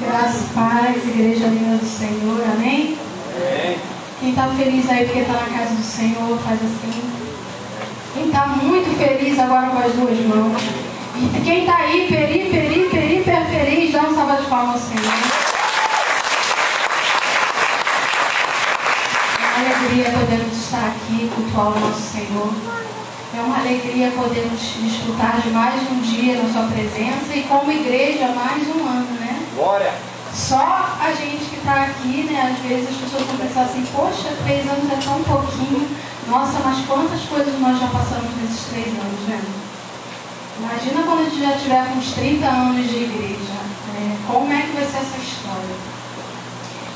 Graças, paz, igreja linda do Senhor, amém? Amém. Quem está feliz aí porque está na casa do Senhor, faz assim. Quem está muito feliz agora com as duas mãos. E quem está aí, peri, peri, peri, per feliz, dá um salva de palmas ao Senhor. É uma alegria podermos estar aqui, cultuar o nosso Senhor. É uma alegria podermos desfrutar de mais um dia na sua presença e como igreja mais um ano? Glória. Só a gente que está aqui, né? Às vezes as pessoas vão pensar assim, poxa, três anos é tão pouquinho. Nossa, mas quantas coisas nós já passamos nesses três anos, né? Imagina quando a gente já tiver uns 30 anos de igreja. Né? Como é que vai ser essa história?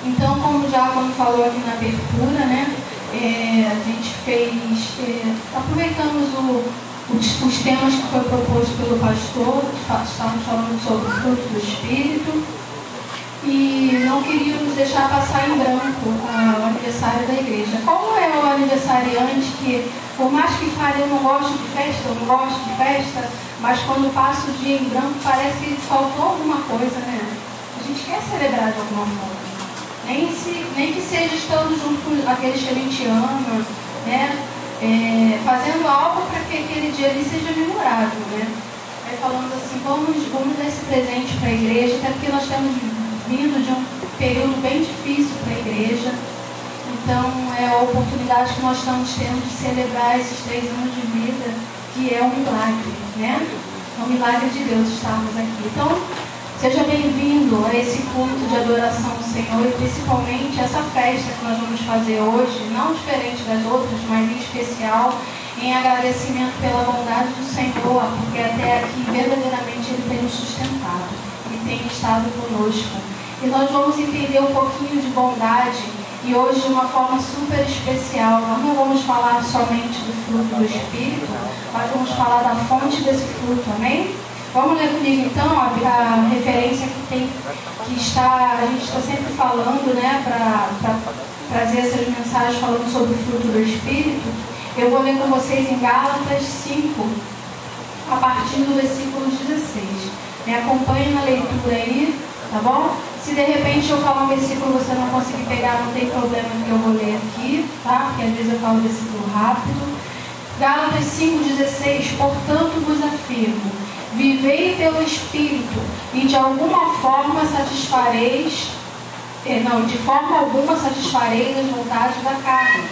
Então, como já como falou aqui na abertura, né? É, a gente fez, é, aproveitamos o, os, temas que foi proposto pelo pastor, estávamos falando sobre o fruto do Espírito, e não queríamos deixar passar em branco o aniversário da igreja. Como é o aniversariante que, por mais que fale eu não gosto de festa, eu não gosto de festa, mas quando passa o dia em branco parece que faltou alguma coisa, né? A gente quer celebrar de alguma forma. Nem, se, nem que seja estando junto com aqueles que a gente ama, né? É, fazendo algo para que aquele dia ali seja memorável, né? Aí falando assim, vamos, vamos dar esse presente para a igreja, até porque nós temos vindo de um período bem difícil para a igreja. Então é a oportunidade que nós estamos tendo de celebrar esses três anos de vida, que é um milagre, né? É um milagre de Deus estarmos aqui. Então, seja bem-vindo a esse culto de adoração ao Senhor e principalmente essa festa que nós vamos fazer hoje, não diferente das outras, mas em especial em agradecimento pela bondade do Senhor, porque até aqui verdadeiramente Ele tem nos sustentado e tem estado conosco. E nós vamos entender um pouquinho de bondade e hoje de uma forma super especial. Nós não vamos falar somente do fruto do Espírito, mas vamos falar da fonte desse fruto, amém? Vamos ler comigo então a, referência que, tem, que está, a gente está sempre falando, né, para trazer essas mensagens falando sobre o fruto do Espírito. Eu vou ler com vocês em Gálatas 5, a partir do versículo 16. Me acompanhe na leitura aí, tá bom? Se de repente eu falar um versículo e você não conseguir pegar, não tem problema que eu vou ler aqui, tá? Porque às vezes eu falo versículo rápido. Gálatas 5,16, portanto vos afirmo, vivei pelo Espírito, e de alguma forma satisfareis, eh, não, de forma alguma satisfareis as vontades da carne.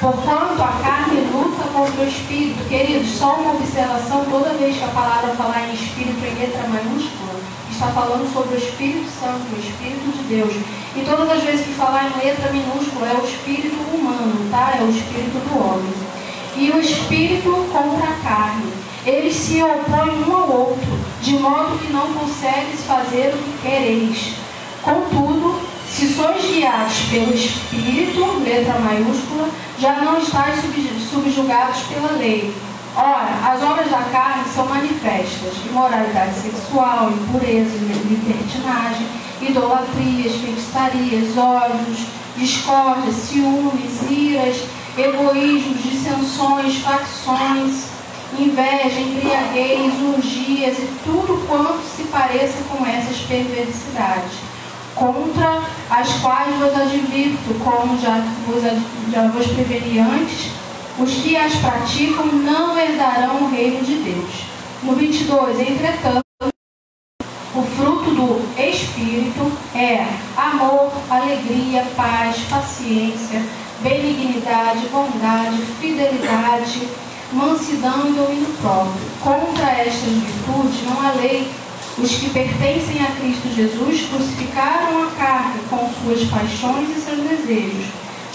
Portanto, a carne luta contra o Espírito. Queridos, só uma observação, toda vez que a palavra falar em Espírito em letra maiúscula, está falando sobre o Espírito Santo, o Espírito de Deus. E todas as vezes que falar em letra minúscula é o Espírito humano, tá? É o Espírito do homem. E o Espírito contra a carne. Eles se opõem um ao outro, de modo que não consegues fazer o que quereis. Contudo, se sois guiados pelo Espírito, letra maiúscula, já não estáis subjugados pela lei. Ora, as obras da carne são manifestas: imoralidade sexual, impureza, libertinagem, idolatrias, feitiçarias, ódios, discórdias, ciúmes, iras, egoísmos, dissensões, facções, inveja, embriaguez, urgias e tudo quanto se pareça com essas perversidades, contra as quais vos advirto, como já vos, já vos preveni antes, os que as praticam não herdarão o reino de Deus. No 22, entretanto, o fruto do Espírito é amor, alegria, paz, paciência, benignidade, bondade, fidelidade, mansidão e domínio próprio. Contra estas virtudes não há lei. Os que pertencem a Cristo Jesus crucificaram a carne com suas paixões e seus desejos.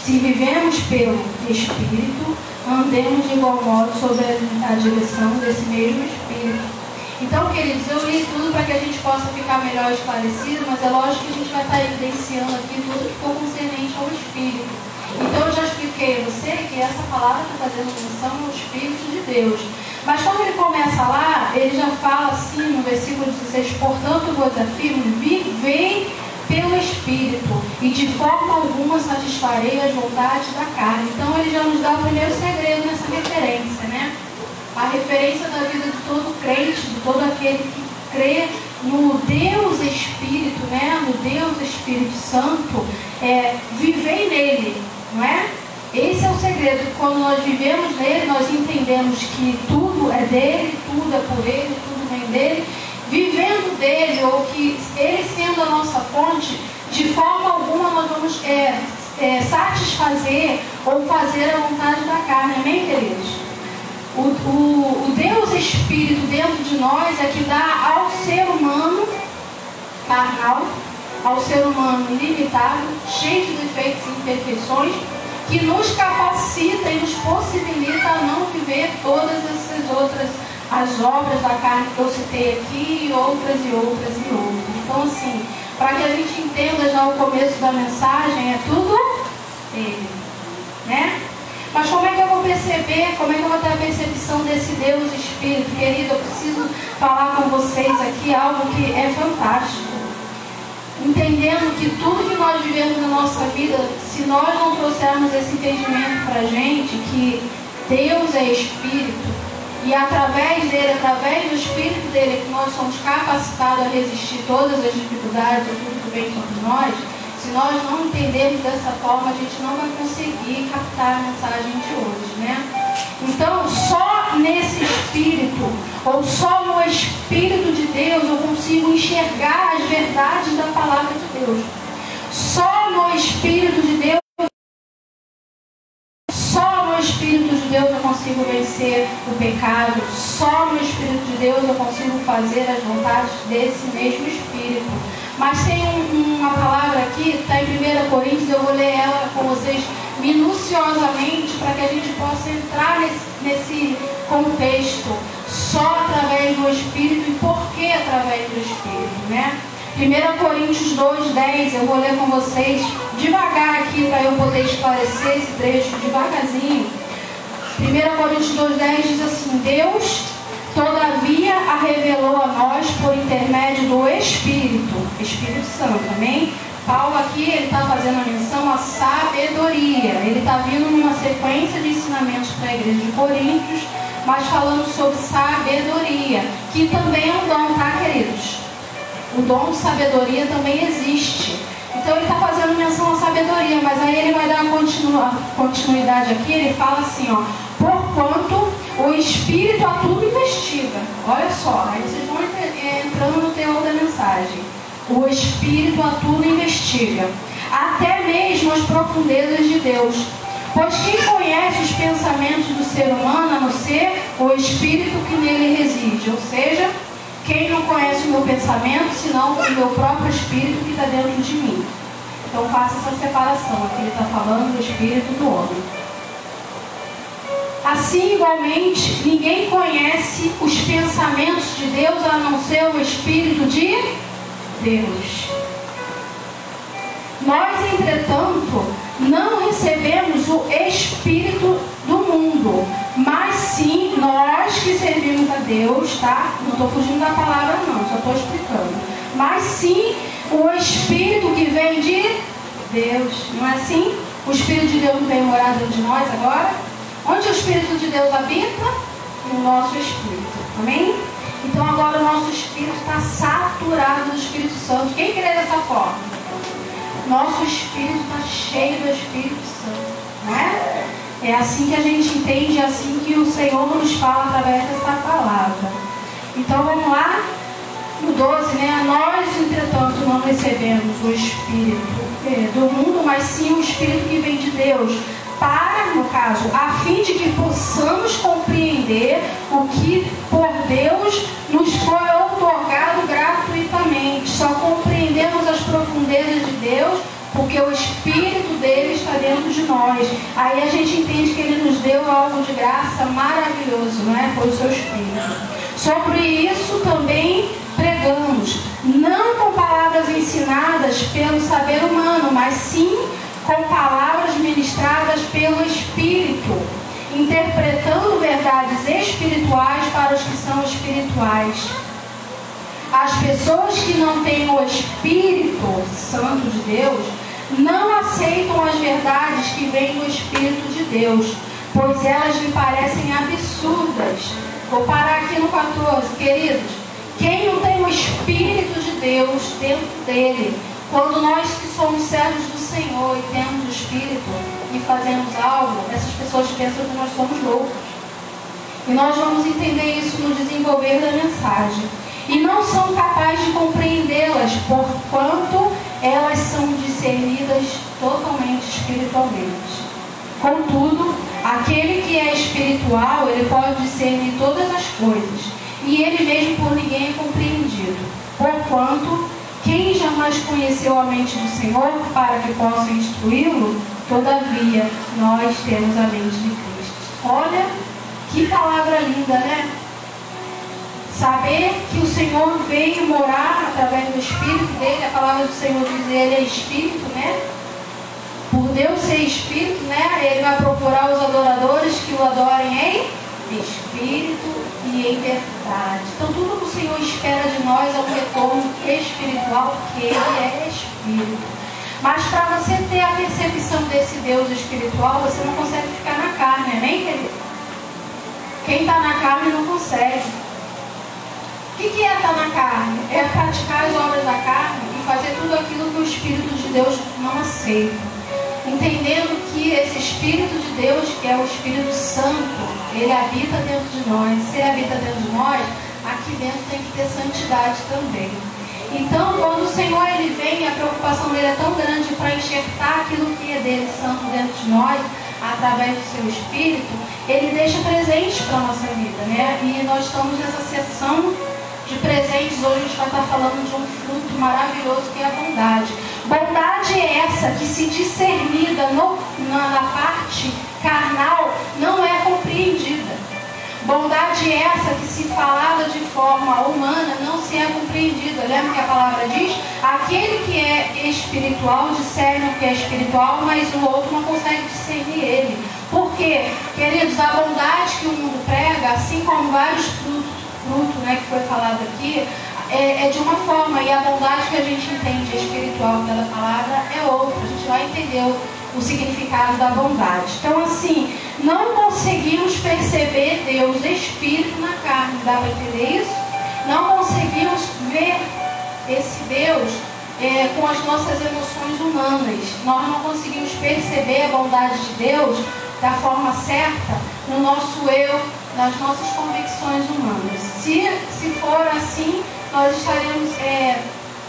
Se vivemos pelo Espírito, andemos de igual modo sob a direção desse mesmo Espírito. Então, queridos, eu li tudo para que a gente possa ficar melhor esclarecido, mas é lógico que a gente vai estar evidenciando aqui tudo que for concernente ao Espírito. Então, eu já expliquei a você que essa palavra está fazendo menção ao Espírito de Deus. Mas quando ele começa lá, ele já fala assim no versículo 16: Portanto, vos afirmo, vivei pelo Espírito, e de forma alguma satisfarei as vontades da carne. Então ele já nos dá o primeiro segredo nessa referência, né? A referência da vida de todo crente, de todo aquele que crê no Deus Espírito, né? no Deus Espírito Santo, é, viver nele, não é? Esse é o segredo. Quando nós vivemos nele, nós entendemos que tudo é dele, tudo é por ele, tudo vem dele. Vivendo dele, ou que ele sendo a nossa fonte, de forma alguma nós vamos é, é, satisfazer ou fazer a vontade da carne. Amém, queridos? O, o, o Deus Espírito dentro de nós é que dá ao ser humano carnal, ao ser humano limitado, cheio de defeitos e imperfeições, que nos capacita e nos possibilita a não viver todas essas outras, as obras da carne que eu citei aqui, e outras e outras e outras. Então, assim, para que a gente entenda já o começo da mensagem, é tudo ele. Né? Mas como é que eu vou perceber, como é que eu vou ter a percepção desse Deus Espírito? Querido, eu preciso falar com vocês aqui algo que é fantástico. Entendendo que tudo que nós vivemos na nossa vida, se nós não trouxermos esse entendimento para a gente, que Deus é Espírito, e através dele, através do Espírito dele, que nós somos capacitados a resistir todas as dificuldades, tudo que vem sobre nós, se nós não entendermos dessa forma, a gente não vai conseguir captar a mensagem de hoje, né? Então, só nesse Espírito, ou só no Espírito de Deus, eu consigo enxergar as verdades da palavra de Deus. Só no Espírito de Deus, só no Espírito de Deus eu consigo vencer o pecado. Só no Espírito de Deus eu consigo fazer as vontades desse mesmo Espírito. Mas tem um, uma palavra aqui, está em 1 Coríntios, eu vou ler ela com vocês minuciosamente para que a gente possa entrar nesse, nesse contexto. Só através do Espírito e por que através do Espírito, né? 1 Coríntios 2,10, eu vou ler com vocês devagar aqui para eu poder esclarecer esse trecho devagarzinho. 1 Coríntios 2,10 diz assim: Deus Todavia a revelou a nós por intermédio do Espírito, Espírito Santo, amém? Paulo aqui ele está fazendo menção à sabedoria. Ele está vindo numa sequência de ensinamentos para a igreja de Coríntios, mas falando sobre sabedoria, que também é um dom, tá, queridos? O dom de sabedoria também existe. Então ele está fazendo menção à sabedoria, mas aí ele vai dar uma continuidade aqui, ele fala assim, ó, porquanto o Espírito a tudo investiga. Olha só, aí vocês vão entrando no teor da mensagem. O Espírito a tudo investiga, até mesmo as profundezas de Deus. Pois quem conhece os pensamentos do ser humano a não ser o Espírito que nele reside? Ou seja, quem não conhece o meu pensamento, senão o meu próprio Espírito que está dentro de mim. Então faça essa separação. Aqui ele está falando do Espírito do homem. Assim, igualmente, ninguém conhece os pensamentos de Deus a não ser o Espírito de Deus. Nós, entretanto, não recebemos o Espírito do mundo, mas sim nós que servimos a Deus, tá? Não estou fugindo da palavra, não, só estou explicando. Mas sim o Espírito que vem de Deus, não é assim? O Espírito de Deus não vem morar dentro de nós agora? Onde o Espírito de Deus habita? No nosso espírito. Amém? Então agora o nosso espírito está saturado do Espírito Santo. Quem crê dessa forma? Nosso espírito está cheio do Espírito Santo. Não é? É assim que a gente entende, é assim que o Senhor nos fala através dessa palavra. Então vamos lá? No 12, né? Nós, entretanto, não recebemos o Espírito eh, do mundo, mas sim o Espírito que vem de Deus para, no caso, a fim de que possamos compreender o que por Deus nos foi otorgado gratuitamente. Só compreendemos as profundezas de Deus porque o Espírito dele está dentro de nós. Aí a gente entende que ele nos deu algo de graça maravilhoso, não é? Foi o seu Espírito. Sobre isso também pregamos, não com palavras ensinadas pelo saber humano, mas sim com palavras ministradas pelo Espírito, interpretando verdades espirituais para os que são espirituais. As pessoas que não têm o Espírito Santo de Deus não aceitam as verdades que vêm do Espírito de Deus, pois elas lhe parecem absurdas. Vou parar aqui no 14, queridos. Quem não tem o Espírito de Deus dentro dele, quando nós que somos servos do Senhor e temos o Espírito e fazemos algo, essas pessoas pensam que nós somos loucos. E nós vamos entender isso no desenvolver da mensagem. E não são capazes de compreendê-las, porquanto elas são discernidas totalmente espiritualmente. Contudo, aquele que é espiritual, ele pode discernir todas as coisas, e ele mesmo por ninguém é compreendido. Porquanto, quem jamais conheceu a mente do Senhor para que possa instruí-lo, todavia nós temos a mente de Cristo. Olha que palavra linda, né? Saber que o Senhor veio morar através do Espírito dele, a palavra do Senhor diz ele é Espírito, né? Por Deus ser Espírito, né? Ele vai procurar os adoradores que o adorem em Espírito e em verdade. Então tudo que o Senhor espera de nós é um retorno espiritual, porque Ele é Espírito. Mas para você ter a percepção desse Deus espiritual, você não consegue ficar na carne, amém, querido? Quem está na carne não consegue. O que, que é estar na carne? É praticar as obras da carne e fazer tudo aquilo que o Espírito de Deus não aceita. Entendendo que esse Espírito de Deus, que é o Espírito Santo, ele habita dentro de nós. Se ele habita dentro de nós, aqui dentro tem que ter santidade também. Então, quando o Senhor ele vem, a preocupação dele é tão grande para enxertar aquilo que é dele santo dentro de nós, através do seu Espírito, ele deixa presente para a nossa vida, né? E nós estamos nessa sessão de presentes, hoje a gente vai estar falando de um fruto maravilhoso que é a bondade. Bondade é essa que, se discernida no, na, parte carnal, não é compreendida. Bondade é essa que, se falada de forma humana, não se é compreendida. Lembra que a palavra diz? Aquele que é espiritual discerne o que é espiritual, mas o outro não consegue discernir ele. Por quê? Queridos, a bondade que o mundo prega, assim como vários frutos fruto né, que foi falado aqui, é, é, de uma forma, e a bondade que a gente entende espiritual pela palavra é outra. A gente vai entender o, o significado da bondade. Então, assim, não conseguimos perceber Deus espírito na carne, dá para entender isso? Não conseguimos ver esse Deus é, com as nossas emoções humanas. Nós não conseguimos perceber a bondade de Deus da forma certa no nosso eu, nas nossas convicções humanas. Se, se for assim, nós estaremos é,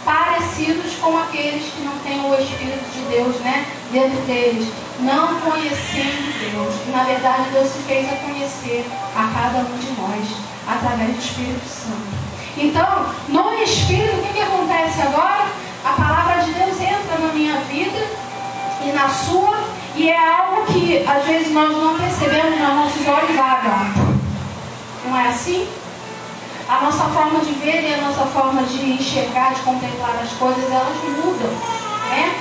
parecidos com aqueles que não têm o Espírito de Deus né, dentro deles, não conhecendo Deus. Na verdade, Deus se fez a conhecer a cada um de nós através do Espírito Santo. Então, no Espírito, o que, que acontece agora? A palavra de Deus entra na minha vida e na sua, e é algo que às vezes nós não percebemos, nos nossos olhos vagam. Não é assim? A nossa forma de ver e a nossa forma de enxergar, de contemplar as coisas, elas mudam. Né?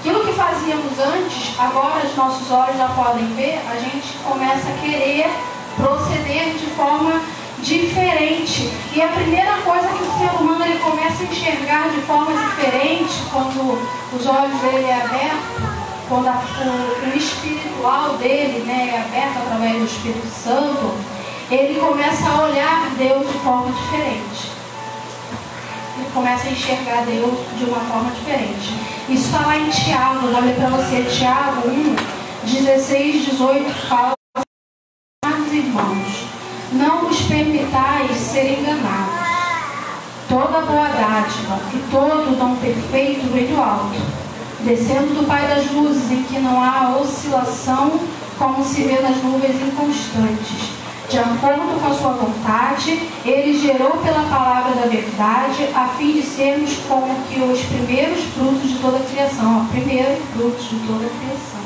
Aquilo que fazíamos antes, agora os nossos olhos já podem ver, a gente começa a querer proceder de forma diferente. E a primeira coisa que o ser humano ele começa a enxergar de forma diferente, quando os olhos dele é aberto, quando a, o, o espiritual dele né, é aberto através do Espírito Santo, ele começa a olhar Deus de forma diferente. Ele começa a enxergar Deus de uma forma diferente. Isso está lá em Tiago, vou ler para você, Tiago 1, 16, 18, fala, irmãos, não vos permitais ser enganados. Toda boa dádiva e todo dom perfeito vem do alto, descendo do Pai das luzes, em que não há oscilação, como se vê nas nuvens inconstantes de acordo com a sua vontade, ele gerou pela palavra da verdade, a fim de sermos como que os primeiros frutos de toda a criação, ó, primeiros frutos de toda a criação.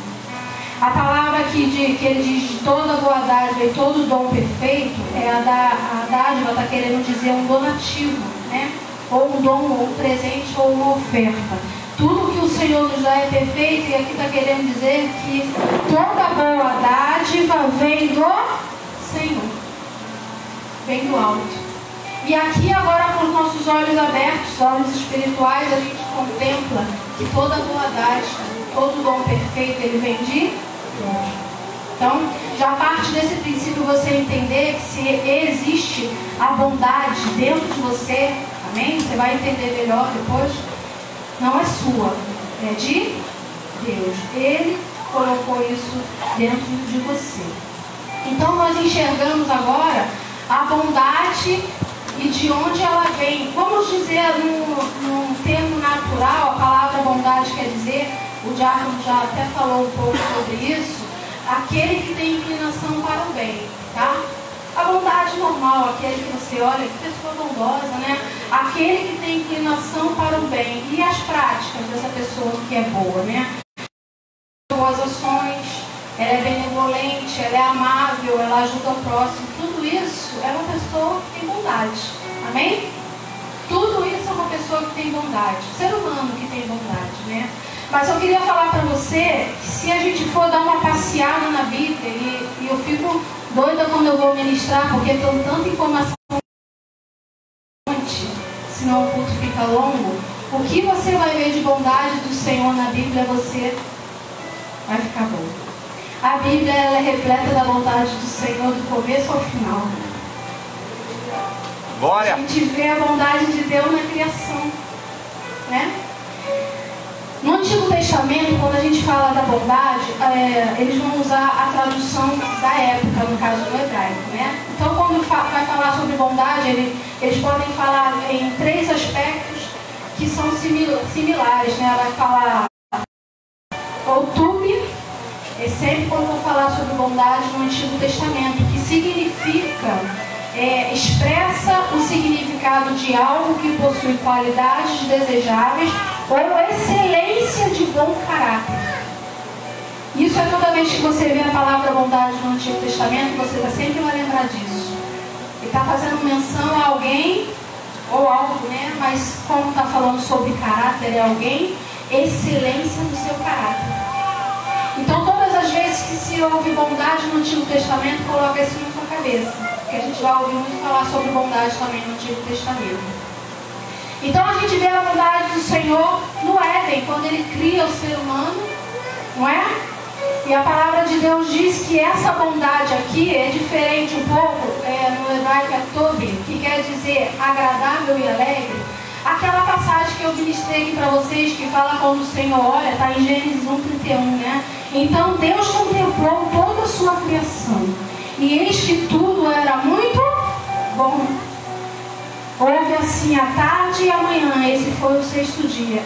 A palavra aqui de, que ele diz de toda boa dádiva e todo dom perfeito, é a, da, a dádiva está querendo dizer um donativo, né? Ou um dom, ou um presente, ou uma oferta. Tudo que o Senhor nos dá é perfeito, e aqui está querendo dizer que toda boa dádiva vem do Senhor. Vem do alto. E aqui agora com os nossos olhos abertos, olhos espirituais, a gente contempla que toda boa dádiva, todo dom perfeito, ele vem de. Então, já parte desse princípio você entender que se existe a bondade dentro de você, amém? Você vai entender melhor depois. Não é sua, é de Deus. Ele colocou isso dentro de você. Então nós enxergamos agora a bondade e de onde ela vem. Vamos dizer num, num termo natural, a palavra bondade quer dizer, o diácono já até falou um pouco sobre isso, aquele que tem inclinação para o bem, tá? A bondade normal, aquele que você olha, que pessoa bondosa, né? Aquele que tem inclinação para o bem. E as práticas dessa pessoa que é boa, né? Boas ações, ela é benevolente, ela é amável, ela ajuda o próximo. Tudo isso é uma pessoa que tem bondade. Amém? Tudo isso é uma pessoa que tem bondade. Ser humano que tem bondade, né? Mas eu queria falar para você que se a gente for dar uma passeada na Bíblia, e, e eu fico doida quando eu vou ministrar, porque tem tanta informação, senão o culto fica longo. O que você vai ver de bondade do Senhor na Bíblia, você vai ficar bom. A Bíblia ela é repleta da bondade do Senhor do começo ao final. Glória. A gente vê a bondade de Deus na criação. Né? No Antigo Testamento, quando a gente fala da bondade, é, eles vão usar a tradução da época, no caso do hebraico. Né? Então, quando vai falar sobre bondade, ele, eles podem falar em três aspectos que são similares. Né? Vai falar outube, é sempre quando vou falar sobre bondade no Antigo Testamento, que significa, é, expressa o significado de algo que possui qualidades desejáveis ou excelência de bom caráter. Isso é toda vez que você vê a palavra bondade no Antigo Testamento, você vai sempre vai lembrar disso. Ele está fazendo menção a alguém ou algo, né? Mas como está falando sobre caráter, é alguém, excelência do seu caráter. Então vezes que se ouve bondade no Antigo Testamento, coloca isso na sua cabeça. Porque a gente vai ouvir muito falar sobre bondade também no Antigo Testamento. Então a gente vê a bondade do Senhor no Éden, quando ele cria o ser humano, não é? E a palavra de Deus diz que essa bondade aqui é diferente um pouco, é, no hebraico é Tobi, que quer dizer agradável e alegre. Aquela passagem que eu ministrei para vocês, que fala quando o Senhor olha, está em Gênesis 1, 31, né? Então Deus contemplou toda a sua criação. E eis que tudo era muito bom. Houve assim a tarde e a manhã, esse foi o sexto dia.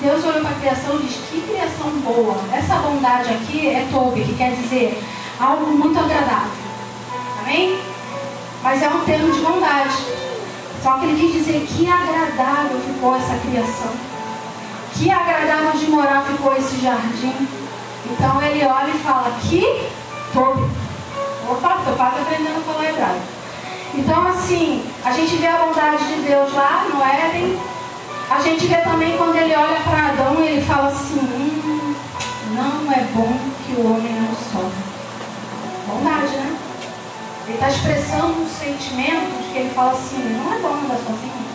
Deus olhou para a criação e diz: Que criação boa! Essa bondade aqui é tobe, que quer dizer algo muito agradável. Amém? Mas é um termo de bondade. Só que ele quis dizer que agradável ficou essa criação. Que agradável de morar ficou esse jardim. Então ele olha e fala: Que tobe. Opa, estou quase aprendendo a falar hebraico. Então, assim, a gente vê a bondade de Deus lá no Éden. A gente vê também quando ele olha para Adão e ele fala assim: hum, não é bom que o homem não sofra. Ele está expressando um sentimento que ele fala assim: não é bom andar sozinho.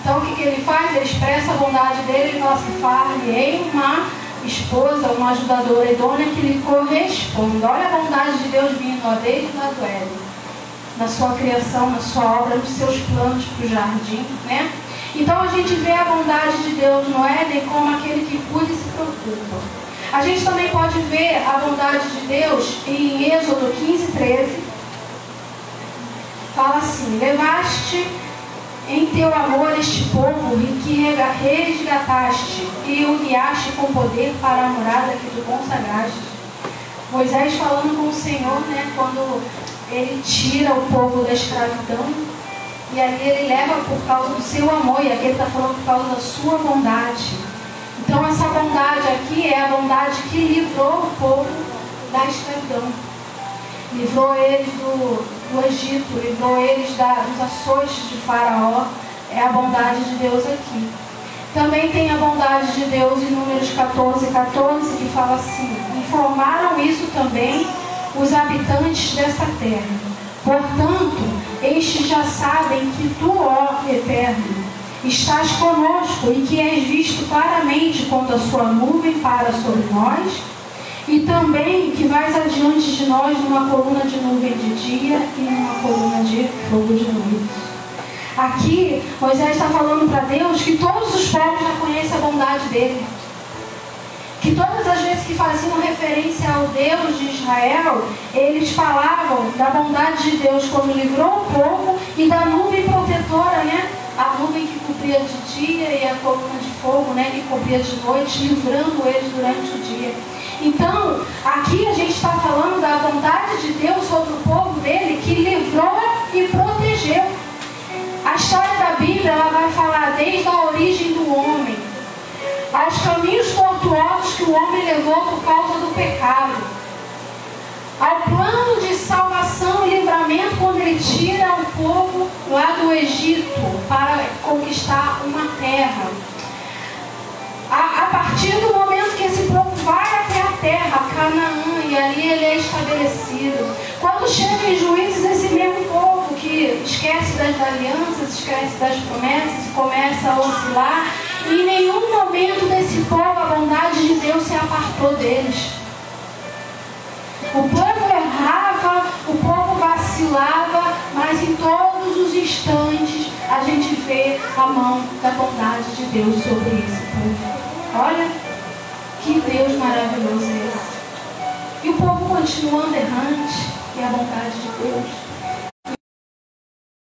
Então, o que, que ele faz? Ele expressa a bondade dele e fala assim: far-lhe uma esposa, uma ajudadora idônea que lhe corresponda. Olha a bondade de Deus vindo ó, desde lá do na sua criação, na sua obra, nos seus planos para o jardim, né? Então a gente vê a bondade de Deus no Éden como aquele que cuida e se preocupa. A gente também pode ver a bondade de Deus em Êxodo 15, 13. Fala assim: Levaste em teu amor este povo e que resgataste e o guiaste com poder para a morada que tu consagraste. Moisés falando com o Senhor, né, quando ele tira o povo da escravidão e ali ele leva por causa do seu amor, e aqui ele está falando por causa da sua bondade. Então essa bondade aqui é a bondade que livrou o povo da escravidão. Livrou eles do, do Egito, livrou eles da, dos açoites de Faraó. É a bondade de Deus aqui. Também tem a bondade de Deus em Números 14, 14, que fala assim: informaram isso também os habitantes desta terra. Portanto, estes já sabem que tu, ó Eterno, estás conosco e que és visto claramente quando a sua nuvem para sobre nós e também que vais adiante de nós numa coluna de nuvem de dia e numa coluna de fogo de noite. Aqui, Moisés está falando para Deus que todos os povos já conhecem a bondade dele. Que todas as vezes que faziam referência ao Deus de Israel, eles falavam da bondade de Deus quando livrou o povo e da nuvem protetora, né? A nuvem que cobria de dia e a coluna de fogo, né? Que cobria de noite, livrando eles durante o dia. Então, aqui a gente está falando da vontade de Deus sobre o povo dele que livrou e protegeu. A história da Bíblia ela vai falar desde a origem do homem, aos caminhos tortuosos que o homem levou por causa do pecado, ao plano de salvação e livramento quando ele tira o povo lá do Egito para conquistar uma terra. A, a partir do momento que esse estabelecido. Quando chega em juízes, esse mesmo povo que esquece das alianças, esquece das promessas, começa a oscilar, e em nenhum momento desse povo a bondade de Deus se apartou deles. O povo errava, o povo vacilava, mas em todos os instantes a gente vê a mão da bondade de Deus sobre esse povo. Olha, que Deus maravilhoso é esse. E o povo continuando errante, e a vontade de Deus.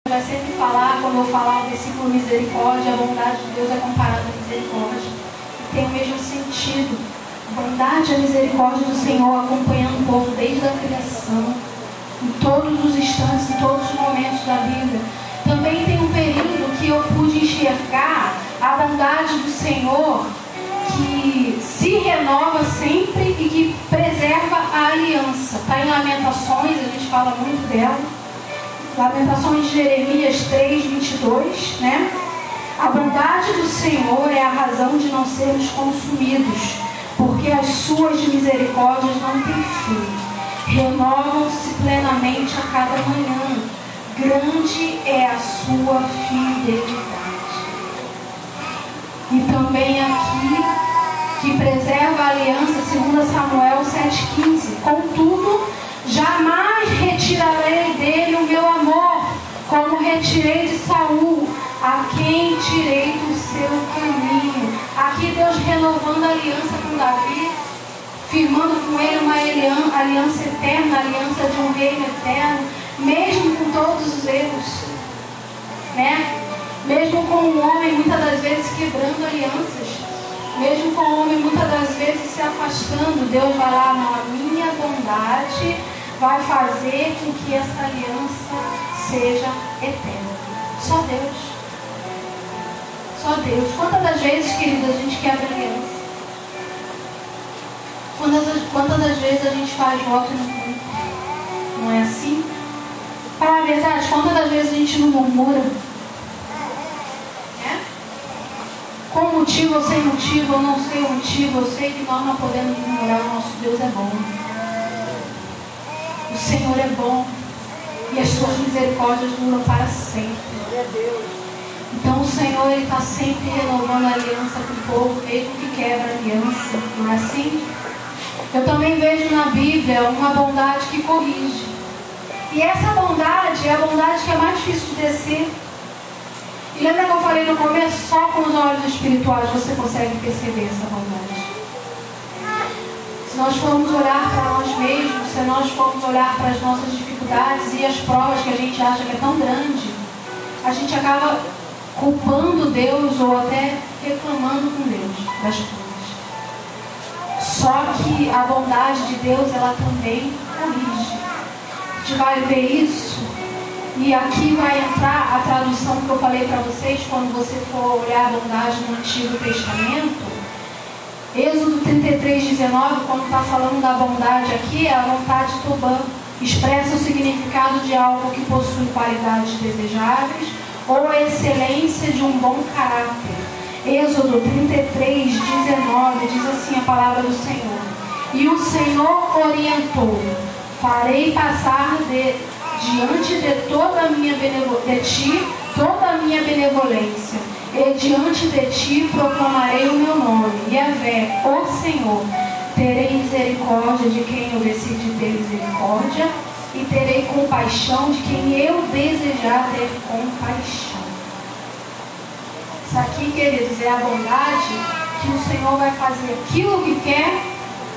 Vai sempre falar, quando eu falar o versículo misericórdia, a bondade de Deus é comparada à misericórdia. E tem o mesmo sentido. A bondade e a misericórdia do Senhor acompanhando o povo desde a criação, em todos os instantes, em todos os momentos da vida. Também tem um período que eu pude enxergar a bondade do Senhor que se renova sempre e que preserva a aliança. Está em Lamentações, a gente fala muito dela. Lamentações de Jeremias 3, 22, né? A bondade do Senhor é a razão de não sermos consumidos, porque as suas misericórdias não têm fim. Renovam-se plenamente a cada manhã. Grande é a sua fidelidade. E também aqui, preserva a aliança, segundo Samuel 7,15. Contudo, jamais retirarei dele o meu amor, como retirei de Saul, a quem tirei do seu caminho. Aqui Deus renovando a aliança com Davi, firmando com ele uma aliança eterna, aliança de um reino eterno, mesmo com todos os erros. Né? Mesmo com o homem muitas das vezes quebrando alianças, mesmo com o homem muitas das vezes se afastando, Deus vai lá, na minha bondade, vai fazer com que essa aliança seja eterna. Só Deus. Só Deus. Quantas das vezes, queridos, a gente quebra aliança? Quantas, quantas das vezes a gente faz voto e não cumpre? Não é assim? Para a verdade, quantas das vezes a gente não murmura? Com motivo ou sem motivo, eu não sei o motivo, eu sei que nós não podemos ignorar, o nosso Deus é bom. O Senhor é bom. E as suas misericórdias duram para sempre. Então o Senhor está sempre renovando a aliança com o povo, mesmo que quebra a aliança. Não é assim? Eu também vejo na Bíblia uma bondade que corrige. E essa bondade é a bondade que é mais difícil de descer. E lembra que eu falei no começo? Só com os olhos espirituais você consegue perceber essa bondade. Se nós formos olhar para nós mesmos, se nós formos olhar para as nossas dificuldades e as provas que a gente acha que é tão grande, a gente acaba culpando Deus ou até reclamando com Deus das coisas. Só que a bondade de Deus, ela também corrige. A gente vai ver isso e aqui vai entrar a tradução que eu falei para vocês quando você for olhar a bondade no Antigo Testamento. Êxodo 33, 19, quando está falando da bondade aqui, é a vontade tubã. Expressa o significado de algo que possui qualidades desejáveis ou a excelência de um bom caráter. Êxodo 33, 19 diz assim a palavra do Senhor. E o Senhor orientou: farei passar de diante de toda a minha de ti toda a minha benevolência, e diante de ti proclamarei o meu nome, Yahvé, o Senhor, terei misericórdia de quem eu decidi ter misericórdia e terei compaixão de quem eu desejar ter compaixão. Isso aqui, queridos, é a bondade que o Senhor vai fazer aquilo que quer,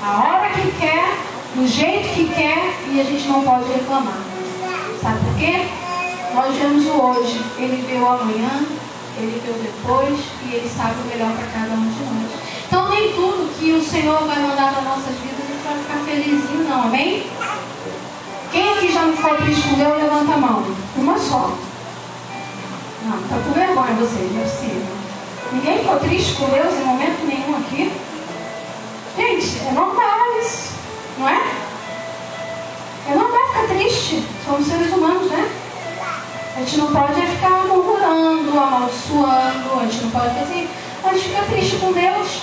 a hora que quer, do jeito que quer e a gente não pode reclamar. Sabe por quê? Nós vemos o hoje, ele vê o amanhã, ele vê o depois e ele sabe o melhor para cada um de nós. Então nem tudo que o Senhor vai mandar para nossas vidas a gente vai ficar felizinho, não, amém? Quem aqui já não ficou triste com Deus, levanta a mão. Uma só. Não, está com vergonha vocês, não é. Ninguém ficou triste com Deus em momento nenhum aqui? Gente, é normal isso, não é? É normal ficar triste. Somos seres humanos, né? A gente não pode ficar murmurando, amaldiçoando, a gente não pode fazer. Assim. A gente fica triste com Deus.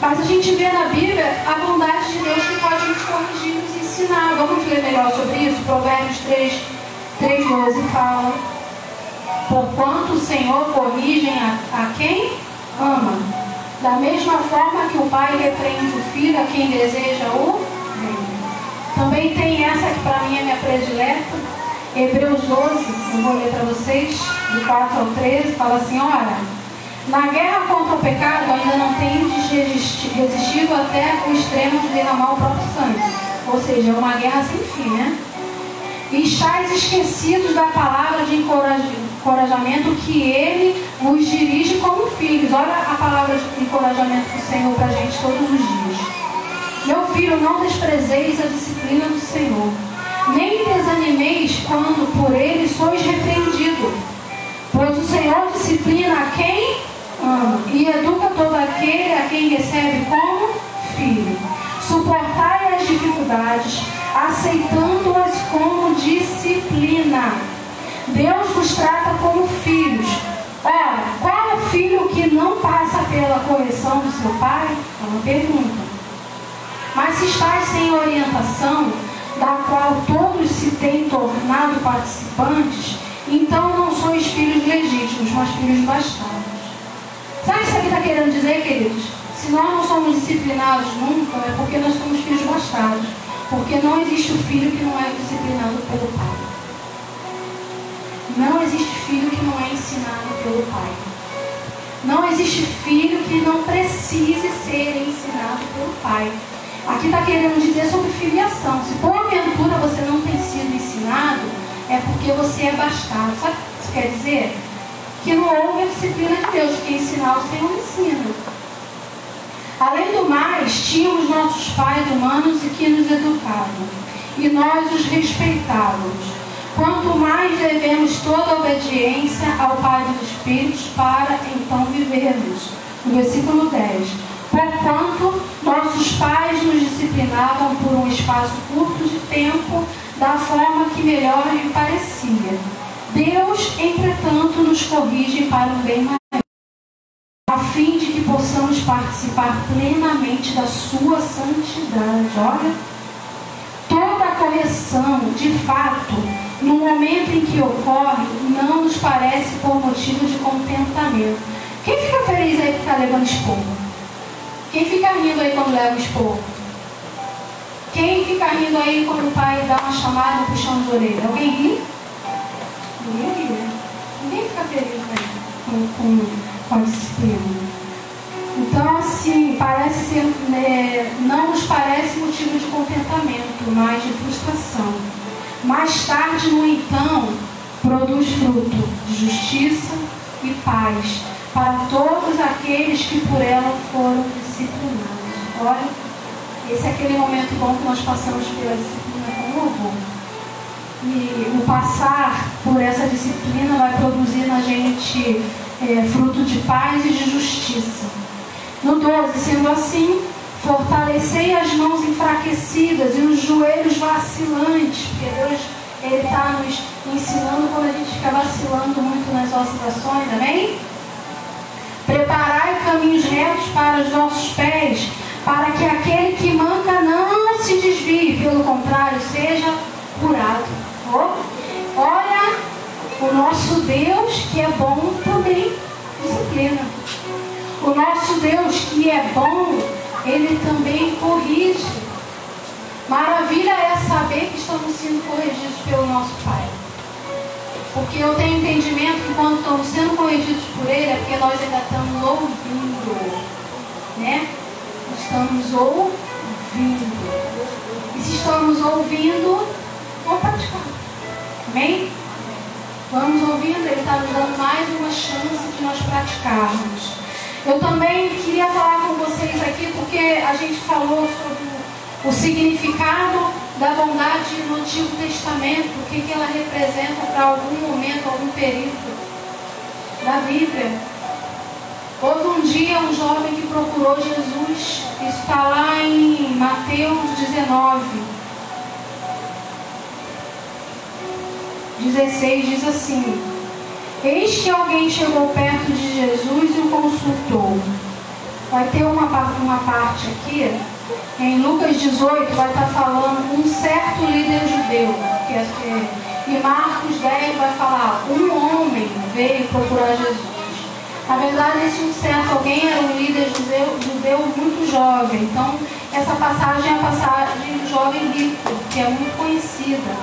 Mas a gente vê na Bíblia a bondade de Deus que pode nos corrigir, nos ensinar. Vamos ler melhor sobre isso? Provérbios 3, 3 12 fala. Porquanto o Senhor corrige a, a quem ama. Da mesma forma que o pai repreende o filho a quem deseja o. Também tem essa que para mim é minha predileta. Hebreus 12, eu vou ler para vocês, de 4 ao 13, fala assim, olha, na guerra contra o pecado ainda não tendes resistido até o extremo de derramar o próprio sangue. Ou seja, é uma guerra sem fim, né? E estáis esquecidos da palavra de encorajamento que ele vos dirige como filhos. Olha a palavra de encorajamento do Senhor para a gente todos os dias. Meu filho, não desprezeis a disciplina do Senhor, nem desanimeis quando por ele sois repreendido. Pois o Senhor disciplina a quem ama e educa todo aquele a quem recebe como filho. Suportai as dificuldades, aceitando-as como disciplina. Deus vos trata como filhos. Ora, qual é o filho que não passa pela correção do seu pai? É uma pergunta. Mas se estáis sem orientação, da qual todos se têm tornado participantes, então não sois filhos legítimos, mas filhos bastardos. Sabe isso aqui está querendo dizer, queridos? Se nós não somos disciplinados nunca, é porque nós somos filhos bastardos. Porque não existe o filho que não é disciplinado pelo pai. Não existe filho que não é ensinado pelo pai. Não existe filho que não precise ser ensinado pelo pai. Aqui está querendo dizer sobre filiação. Se porventura você não tem sido ensinado, é porque você é bastardo. Sabe o que isso quer dizer? Que não houve a disciplina de Deus, que ensinar o Senhor ensina. Além do mais, tínhamos nossos pais humanos e que nos educavam, e nós os respeitávamos. Quanto mais devemos toda obediência ao Pai dos Espíritos para então vivermos. No versículo 10 porquanto nossos pais nos disciplinavam por um espaço curto de tempo, da forma que melhor lhe parecia. Deus, entretanto, nos corrige para o bem maior, a fim de que possamos participar plenamente da sua santidade. Olha, toda correção, de fato, no momento em que ocorre, não nos parece por motivo de contentamento. Quem fica feliz aí que está levando esporro? Quem fica rindo aí quando leva o esporro? Quem fica rindo aí quando o pai dá uma chamada puxão de orelha? Alguém ri? Ninguém ri, né? Ninguém fica feliz com, com, com a disciplina. Então, assim, parece ser, né, não nos parece motivo de contentamento, mas de frustração. Mais tarde, no então, produz fruto de justiça e paz para todos aqueles que por ela foram disciplinados. Olha, esse é aquele momento bom que nós passamos pela disciplina com louvor. E o passar por essa disciplina vai produzir na gente é, fruto de paz e de justiça. No 12, sendo assim, fortalecei as mãos enfraquecidas e os joelhos vacilantes, porque Deus ele está nos ensinando quando a gente fica vacilando muito nas nossas ações, amém? Preparai caminhos retos para os nossos pés, para que aquele que manca não se desvie, pelo contrário, seja curado. Oh, olha o nosso Deus que é bom também disciplina. O nosso Deus que é bom, ele também corrige. Maravilha é saber que estamos sendo corrigidos pelo nosso Pai. Porque eu tenho entendimento que quando estamos sendo corrigidos por Ele é porque nós ainda estamos ouvindo. Né? Estamos ouvindo. E se estamos ouvindo, vamos praticar. Amém? Vamos ouvindo, Ele está nos dando mais uma chance de nós praticarmos. Eu também queria falar com vocês aqui, porque a gente falou sobre o significado da bondade no Antigo Testamento, o que, que ela representa para algum momento, algum período da Bíblia. Houve um dia um jovem que procurou Jesus, isso está lá em Mateus 19. 16 diz assim: Eis que alguém chegou perto de Jesus e o consultou. Vai ter uma, uma parte aqui, em Lucas 18, vai estar falando um certo líder judeu. Que é, e Marcos 10 vai falar, um homem veio procurar Jesus. Na verdade, esse um certo alguém era um líder judeu, judeu muito jovem. Então, essa passagem é a passagem do jovem rico, que é muito conhecida.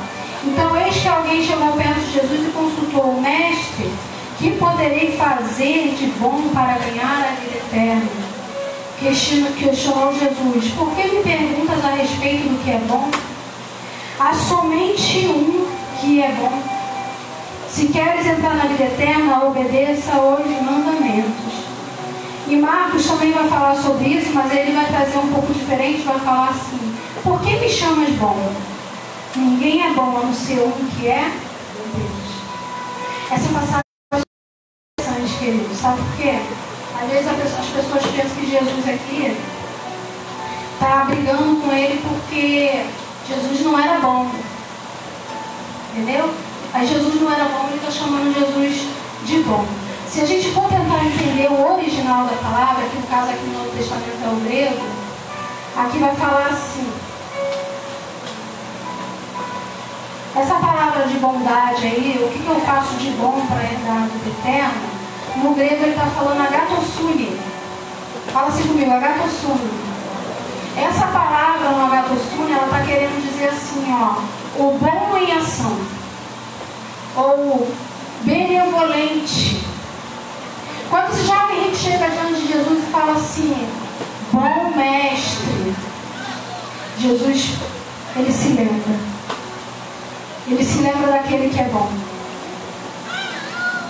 Então, eis que alguém chegou perto de Jesus e consultou o mestre: Que poderei fazer de bom para ganhar a vida eterna? Questionou Jesus: Por que me perguntas a respeito do que é bom? Há somente um que é bom. Se queres entrar na vida eterna, obedeça aos mandamentos. E Marcos também vai falar sobre isso, mas ele vai trazer um pouco diferente, vai falar assim: Por que me chamas bom? Ninguém é bom a não ser um que é Deus. Essa passagem é interessante, querido. Sabe por quê? Às vezes as pessoas pensam que Jesus aqui está brigando com ele porque Jesus não era bom. Entendeu? Aí Jesus não era bom, ele está chamando Jesus de bom. Se a gente for tentar entender o original da palavra, que no caso aqui no Novo Testamento é o grego, aqui vai falar assim, Essa palavra de bondade aí, o que, que eu faço de bom para herdar do eterno? No grego ele está falando agatosune. Fala assim comigo, agatosune. Essa palavra no agatosune, ela está querendo dizer assim, ó, o bom em ação. Ou benevolente. Quando esse jovem rico chega diante de Jesus e fala assim, bom mestre, Jesus, ele se lembra ele se lembra daquele que é bom.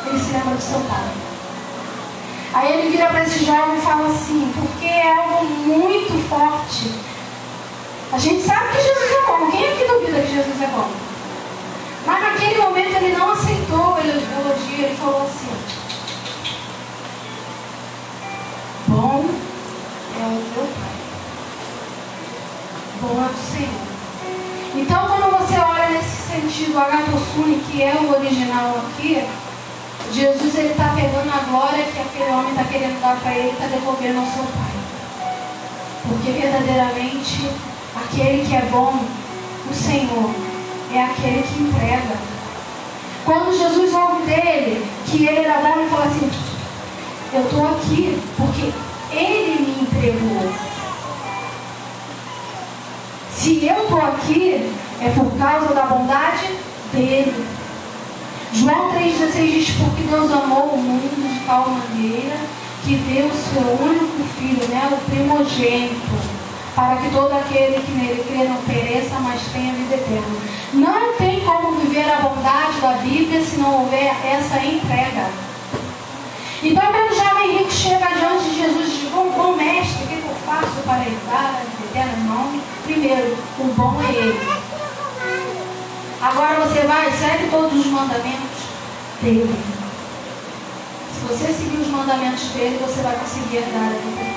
Ele se lembra do seu pai. Aí ele vira para esse jovem e fala assim, porque é algo muito forte. A gente sabe que Jesus é bom. Quem é que duvida que Jesus é bom? Mas naquele momento ele não aceitou a elogio, ele falou assim, bom é o teu pai. Bom é o Senhor. Então, quando você olha nesse sentido, Agathosune, que é o original aqui, Jesus ele está pegando a glória que aquele homem está querendo dar para ele, está devolvendo ao seu Pai. Porque verdadeiramente, aquele que é bom, o Senhor, é aquele que entrega. Quando Jesus ouve dele que ele era bom, ele fala assim: Eu estou aqui porque ele me entregou. Se eu estou aqui, é por causa da bondade dele. João 3,16 diz: Porque Deus amou o mundo de tal maneira que deu o seu único filho, né, o primogênito, para que todo aquele que nele crê não pereça, mas tenha vida eterna. Não tem como viver a bondade da Bíblia se não houver essa entrega. Então, quando o jovem rico chega diante de Jesus e diz: Bom, bom mestre, o que eu faço para herdar a vida eterna? Irmão, primeiro, o bom é Ele. Agora você vai, segue todos os mandamentos dele. Se você seguir os mandamentos dele, você vai conseguir herdar a vida.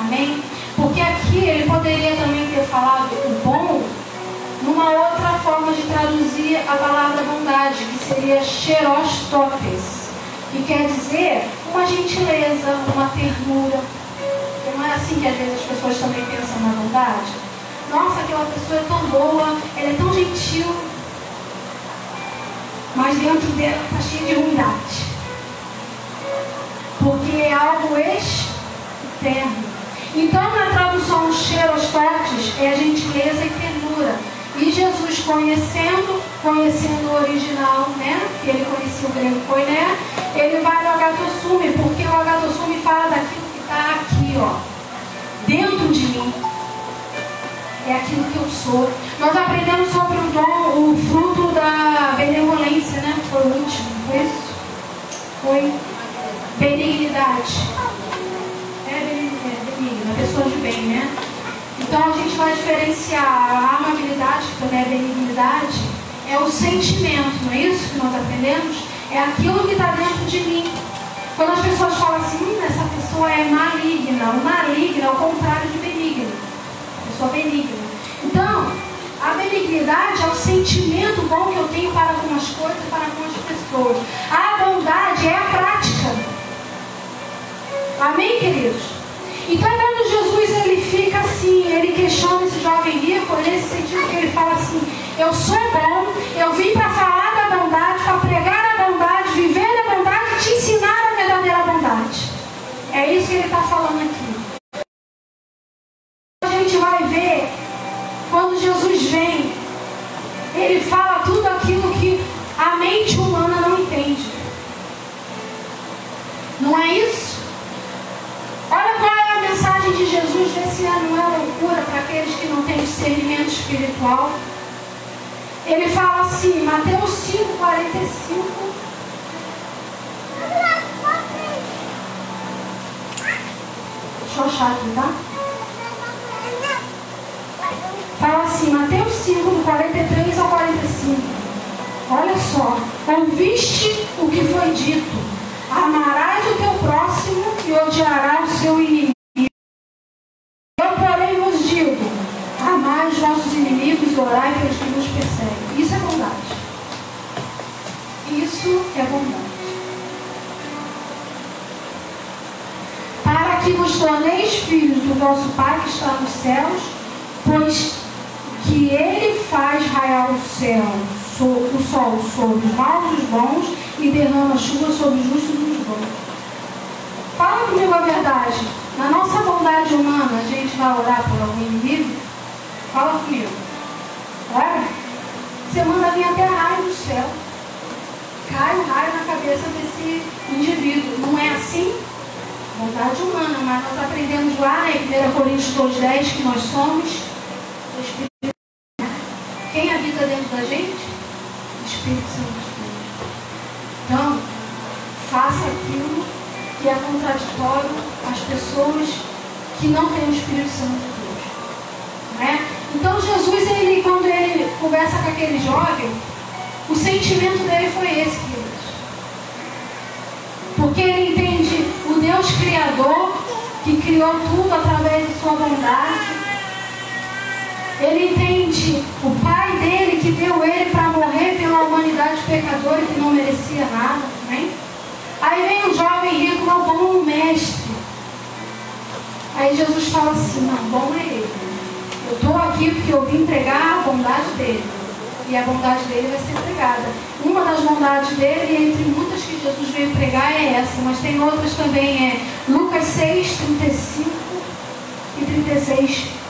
Amém? Porque aqui ele poderia também ter falado o bom numa outra forma de traduzir a palavra bondade, que seria xerostopes que quer dizer uma gentileza, uma ternura. Não é assim que às vezes as pessoas também pensam na bondade? Nossa, aquela pessoa é tão boa, ela é tão gentil, mas dentro dela está cheia de ruindade. Porque é algo externo. Então, na tradução cheiro aos toques, é gentileza e ternura. E Jesus, conhecendo, conhecendo o original, né? Ele conhecia o grego koiné, ele vai no agatossume, porque o agatossume fala daquilo que está aqui, ó, dentro de mim. É aquilo que eu sou. Nós aprendemos sobre o dom, o fruto da benevolência, né? Foi o último, foi isso? Foi benignidade. É, é benigna, pessoa de bem, né? Então a gente vai diferenciar a amabilidade, que também é benignidade, é o sentimento, não é isso que nós aprendemos? É aquilo que está dentro de mim. Quando as pessoas falam assim, hum, essa pessoa é maligna, o maligno é o contrário de benigno. Pessoa benigna. Então, a benignidade é o sentimento bom que eu tenho para algumas coisas para algumas pessoas. A bondade é a prática. Amém, queridos? Então, quando Jesus ele fica assim, ele questiona esse jovem rico, nesse sentido que ele fala assim: Eu sou bom, eu vim para falar da bondade, para pregar a bondade, viver a bondade e te ensinar a verdadeira bondade. É isso que ele está falando aqui. A gente vai ver, quando Jesus vem, ele fala tudo aquilo que a mente humana não entende. Não é isso? Olha qual é a mensagem de Jesus, vê se não é loucura para aqueles que não têm discernimento espiritual. Ele fala assim, Mateus 5, 45. Deixa eu achar aqui, tá? Fala assim, Mateus 5, do 43 ao 45. Olha só, ouviste o que foi dito Amarás o teu próximo e odiarás o seu inimigo. Eu, porém, vos digo: amai os vossos inimigos e orai pelos que nos perseguem. Isso é bondade. Isso é bondade. Para que vos torneis filhos do vosso Pai que está nos céus, pois que ele faz raiar o céu, o sol sobre os maus e os bons e derrama chuva sobre os justos e os bons. Fala comigo a verdade. Na nossa bondade humana, a gente vai orar por algum inimigo? Fala comigo. Olha, você manda vir até raio do céu. Cai o raio na cabeça desse indivíduo. Não é assim? Bondade humana, mas nós aprendemos lá em 1 Coríntios 2,10 que nós somos Quem habita dentro da gente? O Espírito Santo. Então, faça aquilo que é contraditório às pessoas que não têm o Espírito Santo de Deus. Né? Então Jesus, ele, quando ele conversa com aquele jovem, o sentimento dele foi esse, queridos. Porque ele entende o Deus Criador, que criou tudo através de sua bondade. Ele entende o Pai dele que deu ele para morrer pela humanidade pecadora que não merecia nada. Né? Aí vem o jovem rico, meu bom mestre. Aí Jesus fala assim, não, bom é ele. Eu estou aqui porque eu vim pregar a bondade dele. E a bondade dele vai ser pregada. Uma das bondades dele, entre muitas que Jesus veio pregar, é essa. Mas tem outras também, é Lucas 6, 35 e 36.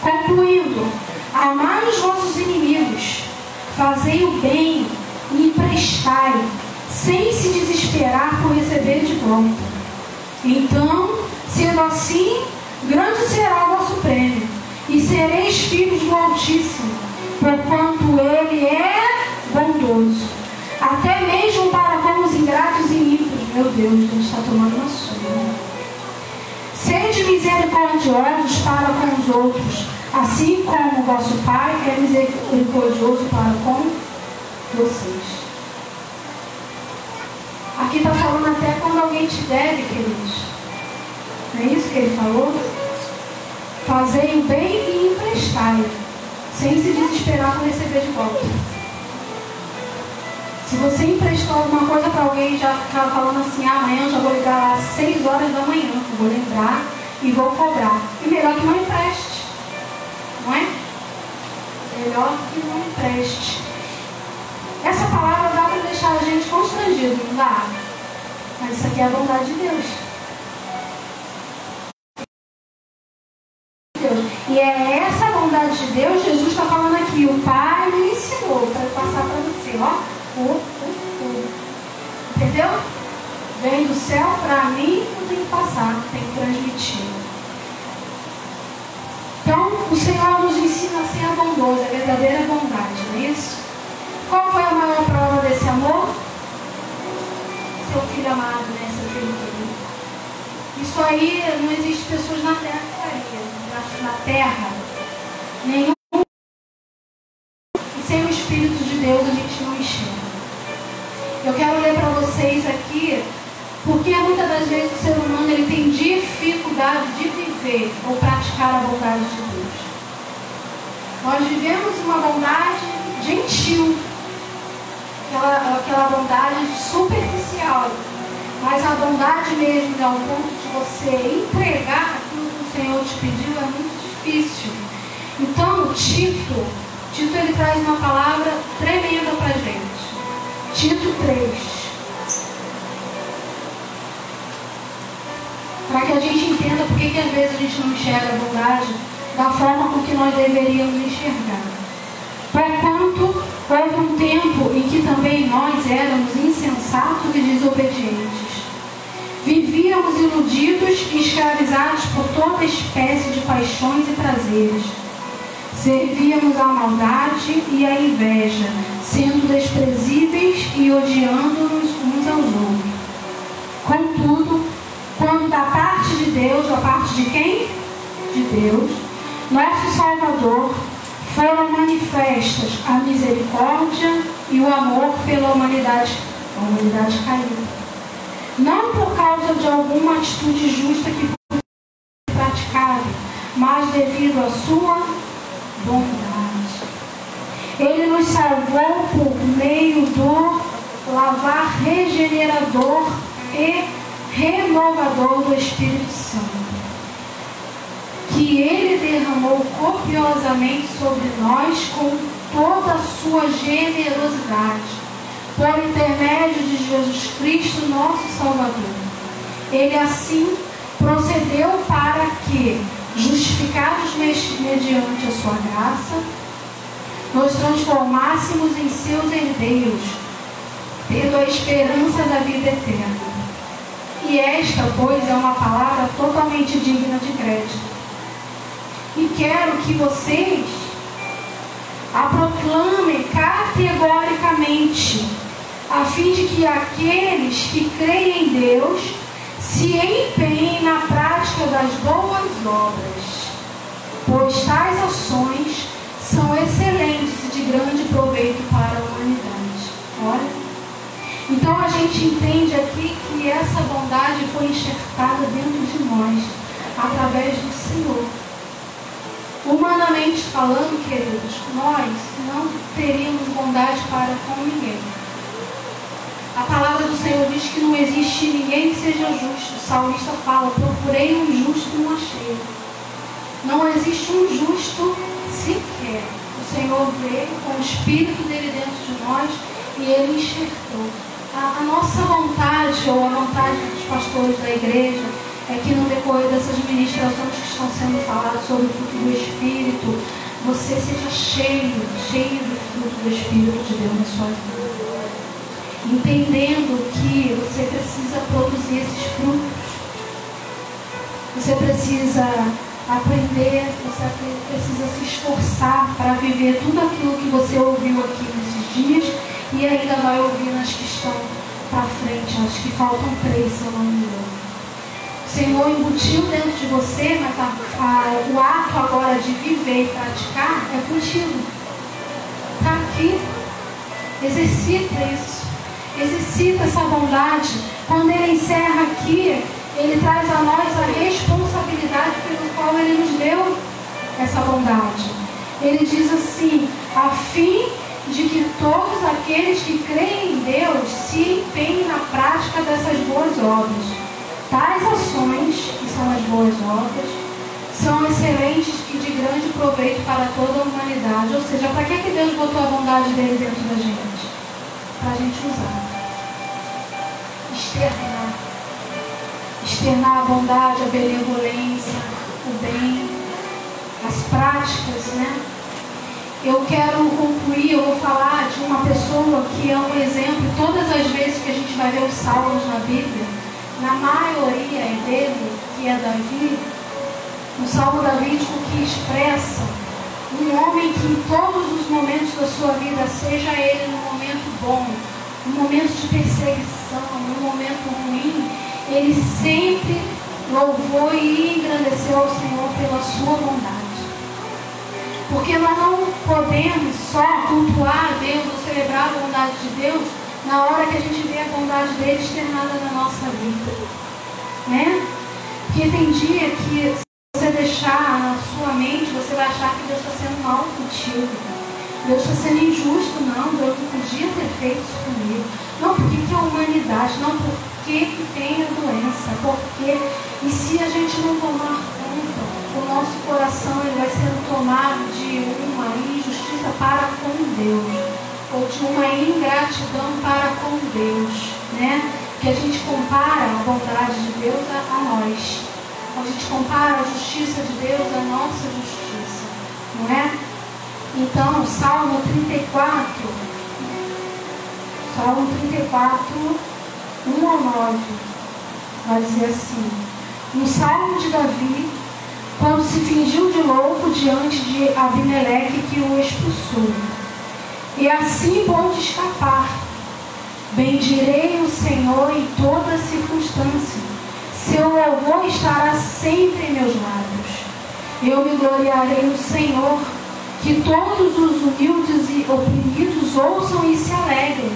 Concluindo, amai os vossos inimigos, fazei o bem e emprestai, sem se desesperar por receber de volta. Então, sendo assim, grande será o vosso prêmio, e sereis filhos do Altíssimo, porquanto Ele é bondoso, até mesmo para com os ingratos e ímpios. Meu Deus, gente está tomando uma sombra. Misericordiosos para com os outros, assim como o vosso Pai é misericordioso para com vocês. Aqui está falando até quando alguém te deve, queridos. Não é isso que ele falou? Fazei o bem e emprestai, sem se desesperar por receber de volta. Se você emprestou alguma coisa para alguém e já ficar falando assim, ah, amanhã eu já vou ligar às 6 horas da manhã, vou lembrar e vou cobrar. e melhor que não empreste, não é? Melhor que não empreste. Essa palavra dá para deixar a gente constrangido, não dá? Mas isso aqui é a vontade de Deus. E é essa vontade de Deus, Jesus está falando aqui, o Pai me ensinou para passar para você, ó. Entendeu? Vem do céu para mim, não tem que passar, tem que transmitir. Então, o Senhor nos ensina a ser bondoso, a verdadeira bondade, não é isso? Qual foi a maior prova desse amor? Seu filho amado, né? Seu filho querido. Isso aí não existe pessoas na terra que faria. Na terra, nenhum. E sem o Espírito de Deus a gente não enxerga. Eu quero ler para vocês aqui, porque muitas das vezes o ser humano ele tem dificuldade de viver ou praticar a bondade de Deus. Nós vivemos uma bondade gentil, aquela, aquela bondade superficial, mas a bondade mesmo, ao ponto de você entregar aquilo que o Senhor te pediu, é muito difícil. Então, Tito, Tito ele traz uma palavra tremenda para gente. Tito 3. Para que a gente entenda por que, às vezes a gente não enxerga a bondade da forma com que nós deveríamos enxergar. Porquanto houve um tempo em que também nós éramos insensatos e desobedientes. Vivíamos iludidos e escravizados por toda espécie de paixões e prazeres. Servíamos à maldade e à inveja sendo desprezíveis e odiando-nos uns aos outros. Contudo, quando da parte de Deus, da parte de quem? De Deus, nosso Salvador, foram manifestas a misericórdia e o amor pela humanidade, a humanidade caída. Não por causa de alguma atitude justa que foi praticada, mas devido à sua bondade. Ele nos salvou por meio do lavar regenerador e renovador do Espírito Santo, que ele derramou copiosamente sobre nós com toda a sua generosidade, por intermédio de Jesus Cristo, nosso Salvador. Ele assim procedeu para que, justificados mediante a sua graça, nos transformássemos em seus herdeiros, tendo a esperança da vida eterna. E esta, pois, é uma palavra totalmente digna de crédito. E quero que vocês a proclamem categoricamente, a fim de que aqueles que creem em Deus se empenhem na prática das boas obras, pois tais ações são excelentes e de grande proveito para a humanidade. Olha. Então a gente entende aqui que essa bondade foi enxertada dentro de nós, através do Senhor. Humanamente falando, queridos, nós não teríamos bondade para com ninguém. A palavra do Senhor diz que não existe ninguém que seja justo. O salmista fala: procurei um justo e não achei. Não existe um justo sequer. O Senhor veio com o Espírito dele dentro de nós e ele enxertou. A, a nossa vontade, ou a vontade dos pastores da igreja, é que no decorrer dessas ministrações que estão sendo faladas sobre o fruto do Espírito, você seja cheio, cheio do fruto do Espírito de Deus na sua vida. Entendendo que você precisa produzir esses frutos. Você precisa aprender, você precisa se esforçar para viver tudo aquilo que você ouviu aqui nesses dias e ainda vai ouvir nas que estão para frente, acho que faltam três, se eu não me engano. O Senhor embutiu dentro de você, mas a, a, o ato agora de viver e praticar é contigo. Está aqui. Exercita isso. Exercita essa bondade. Quando ele encerra aqui, ele traz a nós a responsabilidade pelo qual ele nos deu essa bondade. Ele diz assim: a fim de que todos aqueles que creem em Deus se empenhem na prática dessas boas obras. Tais ações, que são as boas obras, são excelentes e de grande proveito para toda a humanidade. Ou seja, para que, que Deus botou a bondade dele dentro da gente? Para a gente usar. Externar externar a bondade, a benevolência, o bem, as práticas, né? Eu quero concluir, eu vou falar de uma pessoa que é um exemplo, todas as vezes que a gente vai ver o salmos na Bíblia, na maioria dele, que é Davi, um salmo davídico que expressa um homem que em todos os momentos da sua vida, seja ele no momento bom, no momento de perseguição, no momento ruim, ele sempre louvou e engrandeceu ao Senhor pela sua bondade. Porque nós não podemos só cultuar a Deus ou celebrar a bondade de Deus na hora que a gente vê a bondade dele externada na nossa vida. Né? Porque tem dia que se você deixar na sua mente, você vai achar que Deus está sendo mal contigo. Deus está sendo injusto, não. Deus não podia ter feito isso comigo. Não porque que a humanidade, não porque que tem a doença, porque e se a gente não tomar conta, o nosso coração ele vai sendo tomado de uma injustiça para com Deus, ou de uma ingratidão para com Deus, né? Que a gente compara a bondade de Deus a, a nós. A gente compara a justiça de Deus à nossa justiça, não é? Então, Salmo 34, Salmo 34, 1 ao 9, vai dizer assim: Um salmo de Davi, quando se fingiu de louco diante de Abimeleque que o expulsou. E assim pôde escapar. Bendirei o Senhor em toda circunstância. Seu louvor estará sempre em meus lábios. Eu me gloriarei no Senhor. Que todos os humildes e oprimidos ouçam e se alegrem.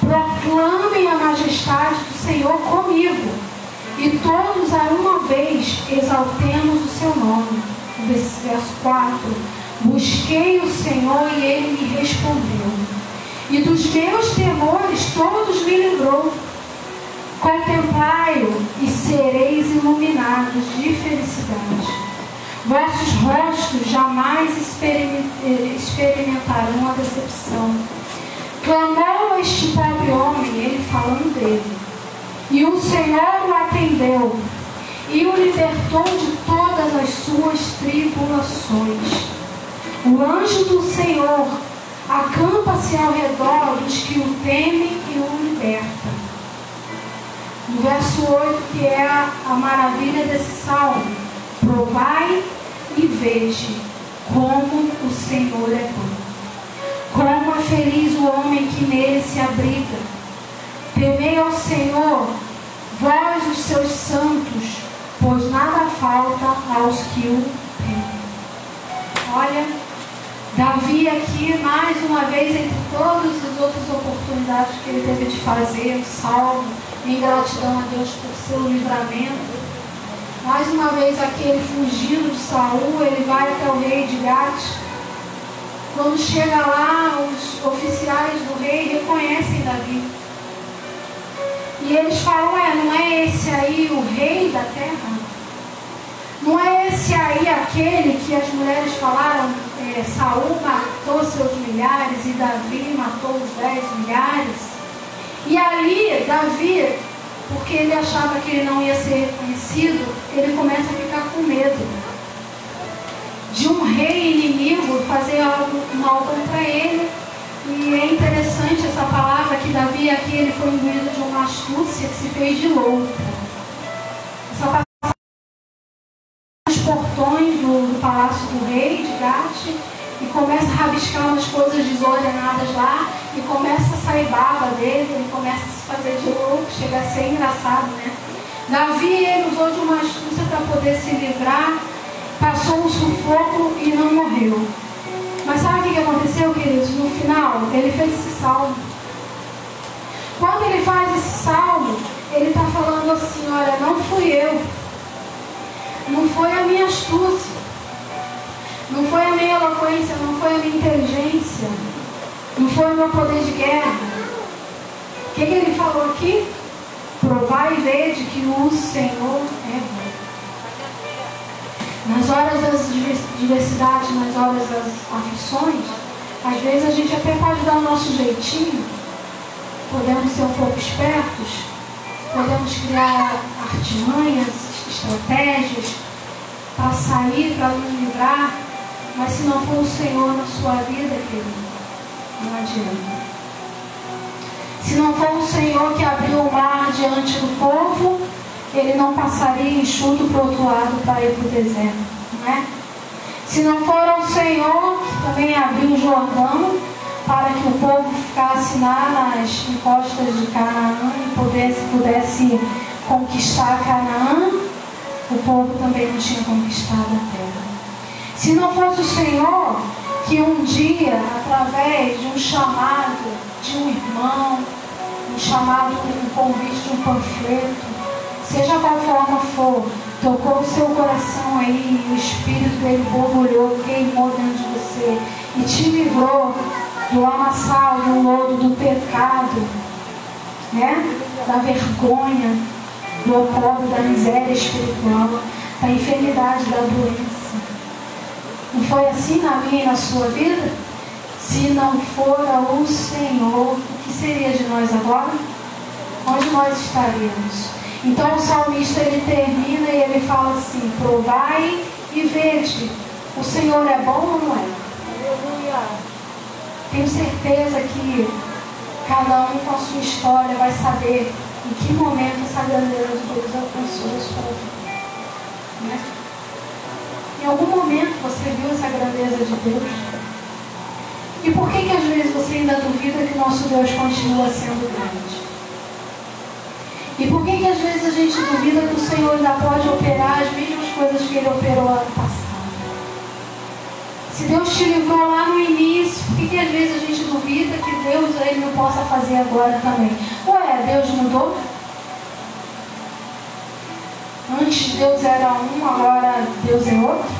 Proclamem a majestade do Senhor comigo. E todos a uma vez exaltemos o seu nome. Verso 4. Busquei o Senhor e ele me respondeu. E dos meus temores todos me livrou. Contemplai-o e sereis iluminados de felicidade. Vossos rostos jamais experimentarão a decepção. Clamou este pobre homem, ele falando dele. E o Senhor o atendeu e o libertou de todas as suas tribulações. O anjo do Senhor acampa-se ao redor dos que o temem e o liberta. No verso 8, que é a, maravilha desse salmo, provai e veja como o Senhor é bom. Como é feliz o homem que nele se abriga. Temei ao Senhor, vós os seus santos, pois nada falta aos que o temem. Olha, Davi aqui, mais uma vez, entre todas as outras oportunidades que ele teve de fazer, salvo, em gratidão a Deus por seu livramento. Mais uma vez aquele fugido de Saul, ele vai até o rei de Gate. Quando chega lá, os oficiais do rei reconhecem Davi. E eles falam, é, não é esse aí o rei da terra? Não é esse aí aquele que as mulheres falaram, é, Saul matou seus milhares e Davi matou os dez milhares? E ali, Davi, porque ele achava que ele não ia ser reconhecido, ele começa a ficar com medo de um rei inimigo fazer algo mal contra ele. E é interessante essa palavra que Davi aqui ele foi imbuído de uma astúcia que se fez de louco. Essa os portões do, do palácio do rei de Gate e começa a rabiscar umas coisas desordenadas lá e começa a sair baba dele, ele começa a se fazer de louco, chega a ser engraçado, né? Davi ele usou de uma astúcia para poder se livrar, passou um sufoco e não morreu. Mas sabe o que aconteceu, queridos? No final, ele fez esse salmo. Quando ele faz esse salmo, ele está falando assim, olha, não fui eu. Não foi a minha astúcia. Não foi a minha eloquência, não foi a minha inteligência. Não foi o meu poder de guerra. O que, que ele falou aqui? Provai e vede que o Senhor é bom. Nas horas das diversidades, nas horas das aflições, às vezes a gente até pode dar o nosso jeitinho, podemos ser um pouco espertos, podemos criar artimanhas, estratégias para sair, para nos livrar, mas se não for o Senhor na sua vida, querido, não adianta. Se não for o Senhor que abriu o mar diante do povo, ele não passaria enxuto para o outro lado para ir para o deserto. Não é? Se não for o Senhor também abriu o Jordão para que o povo ficasse lá nas encostas de Canaã e pudesse, pudesse conquistar Canaã, o povo também não tinha conquistado a terra. Se não fosse o Senhor que um dia, através de um chamado de um irmão, um chamado, um convite de um panfleto, seja qual forma for, tocou o seu coração aí, o espírito dele borbulhou, queimou dentro de você e te livrou do lamaçal, do lodo, do pecado, né? da vergonha, do opróbrio, da miséria espiritual, da enfermidade, da doença. Não foi assim na minha e na sua vida? Se não fora o Senhor, o que seria de nós agora? Onde nós estaríamos? Então o salmista ele termina e ele fala assim: provai e vede, o Senhor é bom ou não é? Aleluia. Tenho certeza que cada um com a sua história vai saber em que momento essa grandeza de Deus alcançou a sua vida. Né? Em algum momento você viu essa grandeza de Deus? E por que, que às vezes você ainda duvida que nosso Deus continua sendo grande? E por que, que às vezes a gente duvida que o Senhor ainda pode operar as mesmas coisas que ele operou ano passado? Se Deus te livrou lá no início, por que, que às vezes a gente duvida que Deus ele não possa fazer agora também? Ué, Deus mudou? Antes Deus era um, agora Deus é outro?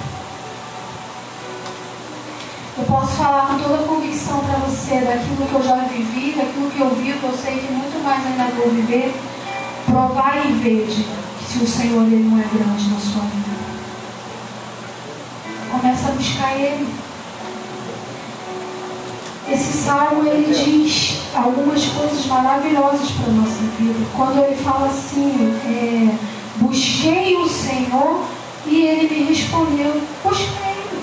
Eu posso falar com toda a convicção para você daquilo que eu já vivi, daquilo que eu vivo, eu sei que muito mais ainda vou viver. Provar e vede que se o Senhor ele não é grande na sua vida. Começa a buscar Ele. Esse salmo ele diz algumas coisas maravilhosas para a nossa vida. Quando ele fala assim, é, busquei o Senhor e ele me respondeu, busca Ele.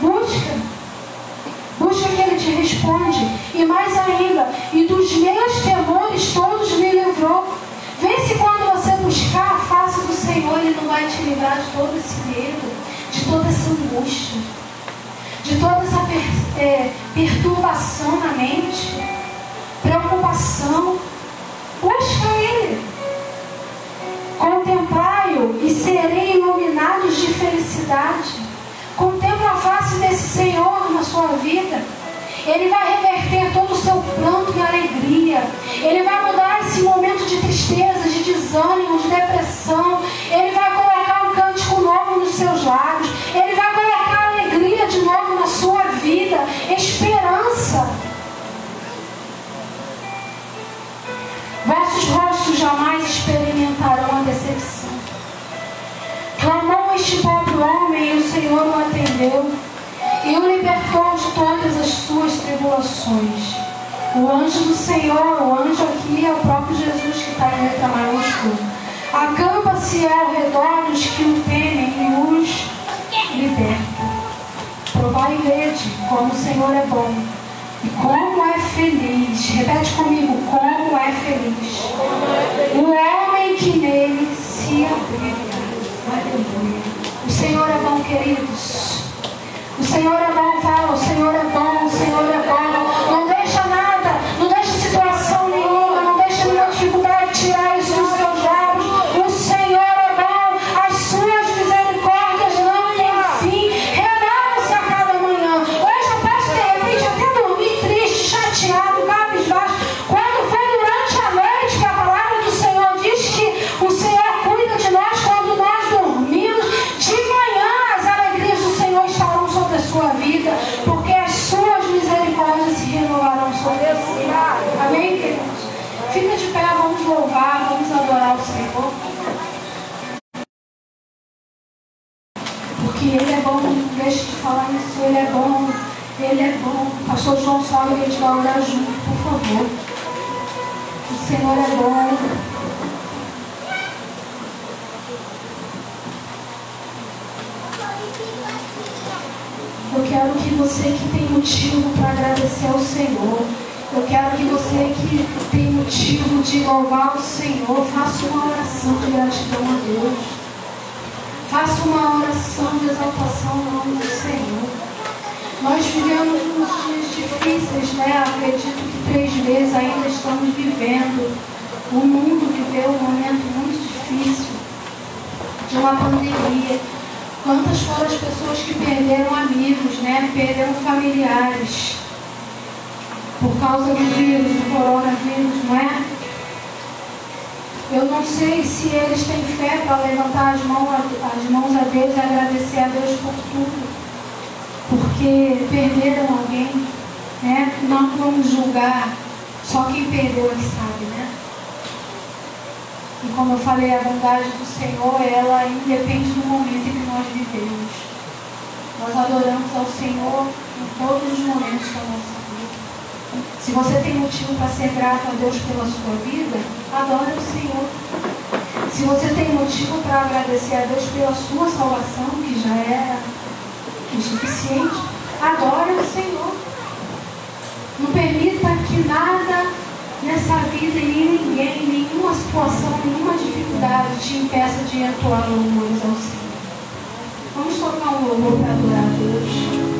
Busca. Busca que Ele te responde. E mais ainda, e dos meus temores todos me livrou. Vê se quando você buscar a face do Senhor, Ele não vai te livrar de todo esse medo, de toda essa angústia, de toda essa per, é, perturbação na mente, preocupação. Busca Ele. Contemplai-o e serei iluminados de felicidade. Contempla a face desse Senhor na sua vida. Ele vai reverter todo o seu pranto em alegria. Ele vai mudar esse momento de tristeza, de desânimo, de depressão. Ele vai colocar um cântico novo nos seus lábios. Ele vai colocar alegria de novo na sua vida, esperança. Vossos rostos jamais experimentarão a decepção. Clamou este pobre homem e o Senhor o atendeu e o libertou de todas as suas tribulações. O anjo do Senhor, o anjo aqui é o próprio Jesus que está em letra maiúscula. Acampa-se ao redor dos que o temem e os liberta. Provai e vede como o Senhor é bom. E como é feliz. Repete comigo, como é feliz. O homem que nele se abriga. Aleluia. O Senhor é bom, queridos. O Senhor é bom, fala, o Senhor é bom, o Senhor é bom. Fica de pé, vamos louvar, vamos adorar o Senhor. Porque Ele é bom, não deixe de falar isso, Ele é bom, Ele é bom. Pastor João Saulo, a gente vai orar junto, por favor. O Senhor é bom. Eu quero que você que tem motivo para agradecer ao Senhor, Eu quero que você que tem motivo de louvar o Senhor, faça uma oração de gratidão a Deus. Faça uma oração de exaltação ao nome do Senhor. Nós vivemos uns dias difíceis, né? Acredito que três meses ainda estamos vivendo. O mundo viveu um momento muito difícil de uma pandemia. Quantas foram as pessoas que perderam amigos, né? Perderam familiares por causa do vírus, do coronavírus, não é? Eu não sei se eles têm fé para levantar as mãos, as mãos a Deus e agradecer a Deus por tudo. Porque perderam alguém, né? Não vamos julgar, só quem perdeu sabe, né? E como eu falei, a bondade do Senhor, ela independe do momento em que nós vivemos. Nós adoramos ao Senhor em todos os momentos da nossa vida. Se você tem motivo para ser grato a Deus pela sua vida, adore o Senhor. Se você tem motivo para agradecer a Deus pela sua salvação, que já é o suficiente, adore o Senhor. Não permita que nada nessa vida e ninguém, nenhuma situação, nenhuma dificuldade te impeça de entoar louvores ao Senhor. Vamos tocar um louvor para adorar a Deus.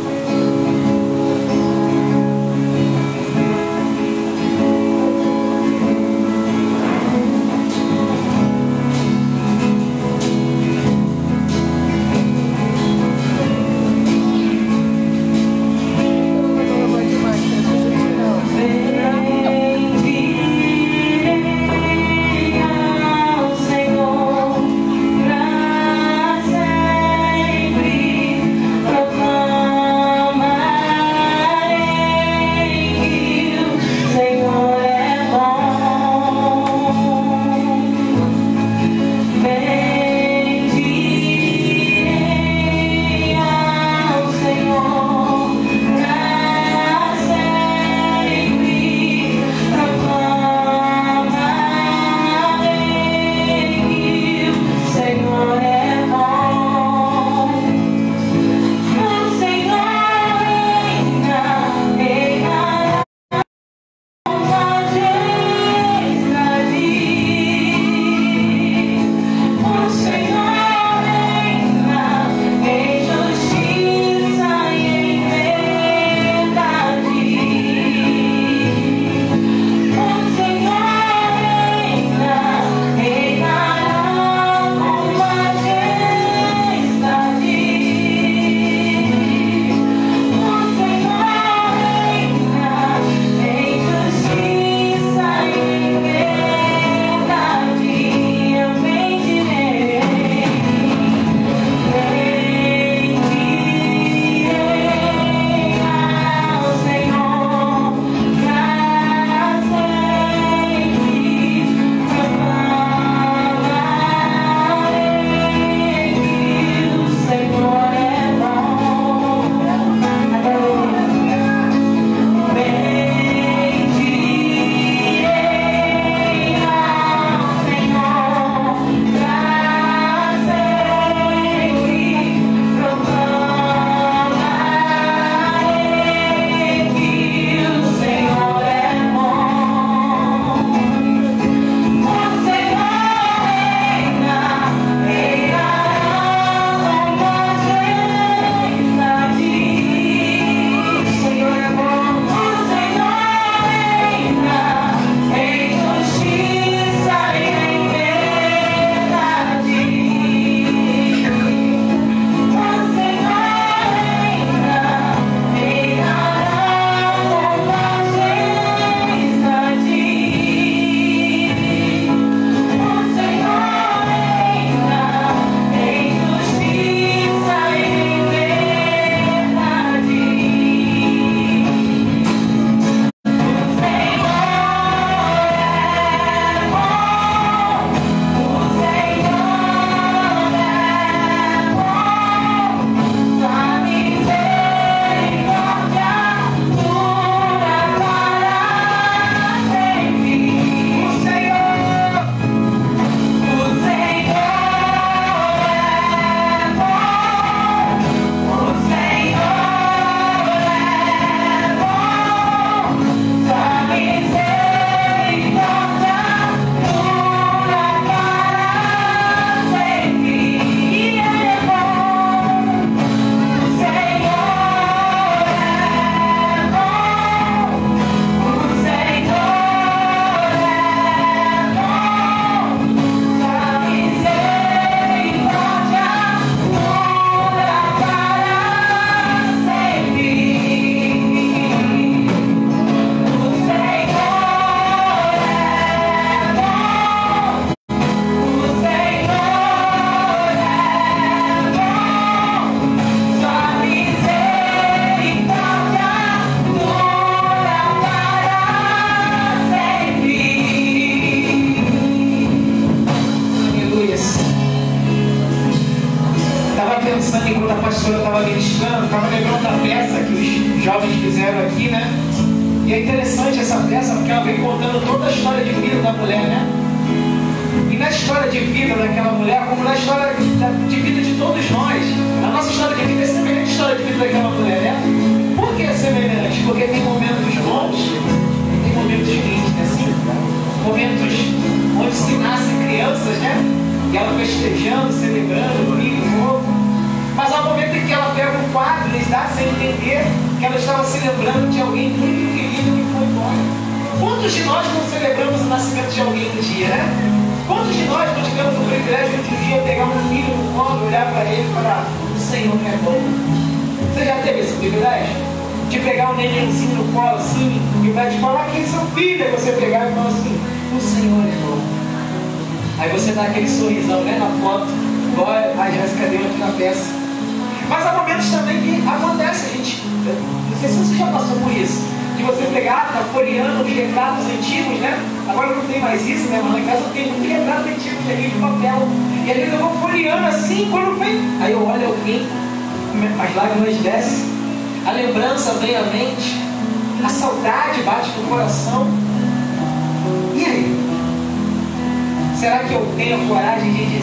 Coragem de dizer?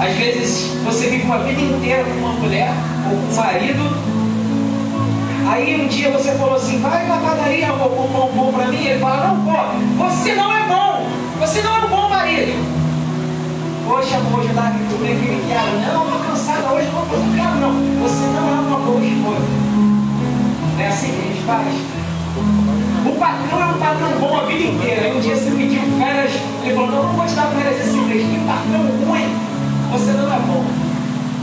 Às vezes você vive uma vida inteira com uma mulher ou com um marido. Aí um dia você falou assim, vai na padaria, comprar um pão para mim. Ele fala, não pô, você não é bom, você não é um bom marido. Poxa, amor, eu estava tudo bem que Não, estou cansada hoje, não estou quero não. Você não é uma boa esposa. Não é assim que a gente faz. O patrão é um patrão bom a vida inteira. Aí um dia você pediu férias, ele falou, não, não vou te dar férias esse mês. Que patrão ruim você não é bom.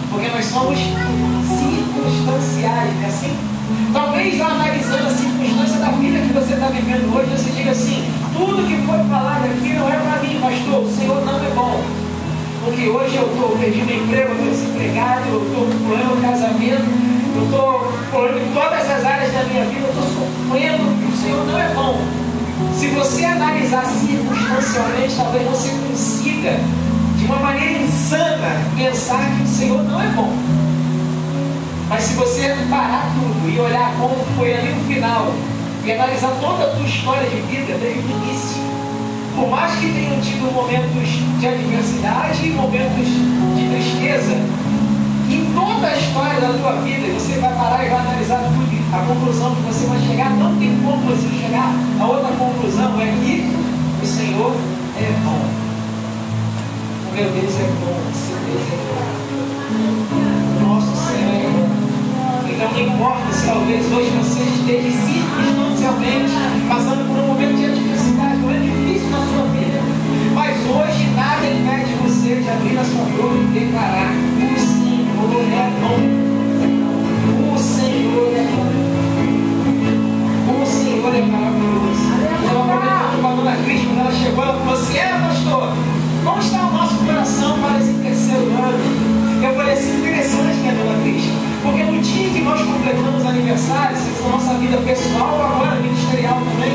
Porque nós somos circunstanciais, é assim? Talvez analisando a circunstância da vida que você está vivendo hoje, você diga assim, tudo que foi falado aqui não é para mim, pastor, o Senhor não é bom. Porque hoje eu estou perdendo emprego, eu estou desempregado, eu estou pulando casamento, eu estou pulando em todas as áreas da minha vida, eu estou sofrendo, o Senhor não é bom. Se você analisar circunstancialmente, talvez você consiga de uma maneira insana, pensar que o Senhor não é bom. Mas se você parar tudo e olhar como foi ali no final, e analisar toda a tua história de vida desde o início, por mais que tenham tido momentos de adversidade e momentos de tristeza, toda a história da tua vida, você vai parar e vai analisar tudo. A conclusão que você vai chegar, não tem como você chegar. A outra conclusão é que o Senhor é bom meu Deus é bom, seu Deus é bom. Nosso Senhor é bom. Então não importa se talvez hoje você esteja circunstancialmente passando por um momento de adversidade, um momento difícil na sua vida. Mas hoje nada impede você de abrir a sua boca e declarar: É bom. O Senhor é maravilhoso. Então, a falando a Cristo, quando ela chegou, ela falou assim: é, pastor. Como está o nosso coração para esse terceiro ano? Eu falei assim, interessante, né, dona Cristo? Porque no dia que nós completamos aniversário, seja na nossa vida pessoal ou agora ministerial também,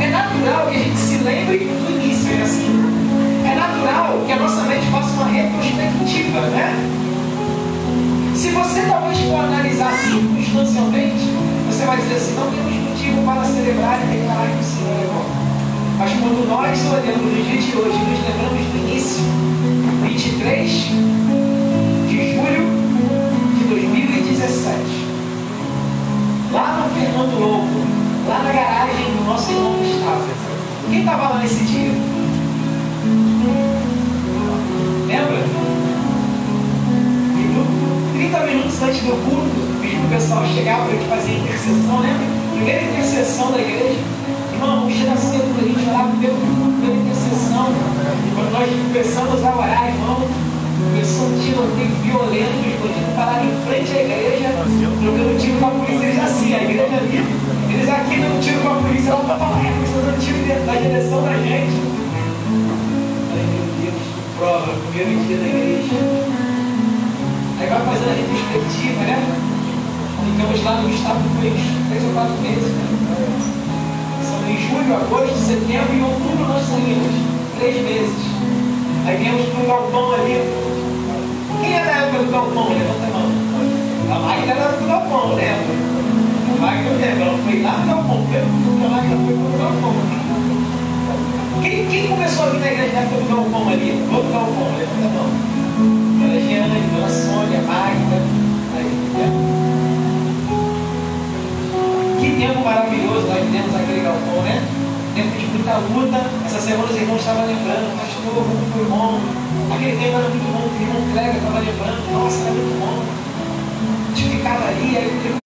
é natural que a gente se lembre do início, é assim? É natural que a nossa mente faça uma retrospectiva, né? Se você talvez for analisar circunstancialmente, você vai dizer assim, não temos motivo para celebrar e declarar que o Senhor é bom. Mas quando nós olhamos no dia de hoje, nos lembramos do início, 23 de julho de 2017, lá no Fernando Louco, lá na garagem do nosso irmão Gustavo. Quem estava lá nesse dia? 30 minutos antes do culto, o pessoal chegar para fazer a intercessão, lembra? Primeira intercessão da igreja. Irmão, chega cedo para a gente orar pelo, pela intercessão. Quando nós começamos a orar, irmão, começou um tiroteio violento, os bandidos pararam em frente à igreja, jogando tiro com a polícia, eles assim, a igreja ali, eles aqui dando tiro com a polícia, lá para a polícia dando tiro na direção da gente. Ai meu Deus, prova, primeiro dia da igreja. Vai fazendo a retrospectiva, né? Ficamos lá no estado uns três ou quatro meses, né? em julho, agosto, setembro e outubro nós saímos. Três meses. Aí viemos para um galpão ali. Quem é da época do galpão? Levanta a mão. A Magda era do galpão, né? A eu lembro, ela foi lá no galpão, a Magda foi pro galpão. Quem, quem começou a vir na igreja na época do galpão ali? Outro galpão, levanta a mão. Giana, Dona Sônia, Magda. Aí? Que tempo maravilhoso nós vivemos aquele galpão, né? Tempo de muita luta. Essa semana os irmãos estavam lembrando, pastor, como foi bom. Aquele tempo era muito bom, o irmão Clega estava lembrando, nossa, era muito bom. A gente ficava ali, aí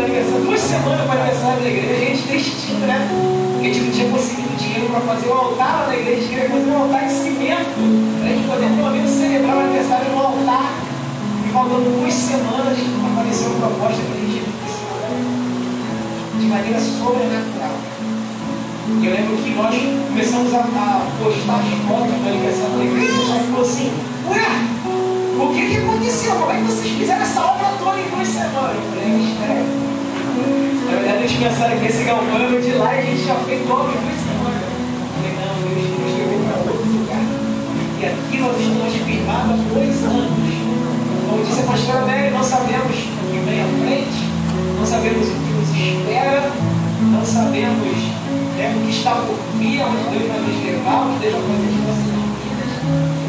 aniversário, duas semanas para aniversário da igreja, a gente tristinho, né? Porque a gente não tinha conseguido dinheiro para fazer o altar lá na igreja, a gente queria fazer um altar de cimento, para a gente poder pelo menos celebrar o aniversário no altar. E faltando duas semanas, apareceu uma proposta para a gente de maneira sobrenatural. Eu lembro que nós começamos a, a postar as fotos do aniversário da igreja, e o pessoal falou assim, ué, o que, que aconteceu? Como é que vocês fizeram essa obra toda em duas semanas? Eu falei, espera. Na verdade, eles pensaram que esse galpão era de lá e a gente já obra em duas semanas. Eu falei, não, Deus nos levou para outro lugar. E aqui nós estamos firmados há dois anos. Como disse a pastora Mary, não sabemos o que vem à frente, não sabemos o que nos espera, não sabemos né, o que está por vir, onde Deus vai nos levar, que Deus vai fazer de nossas vidas.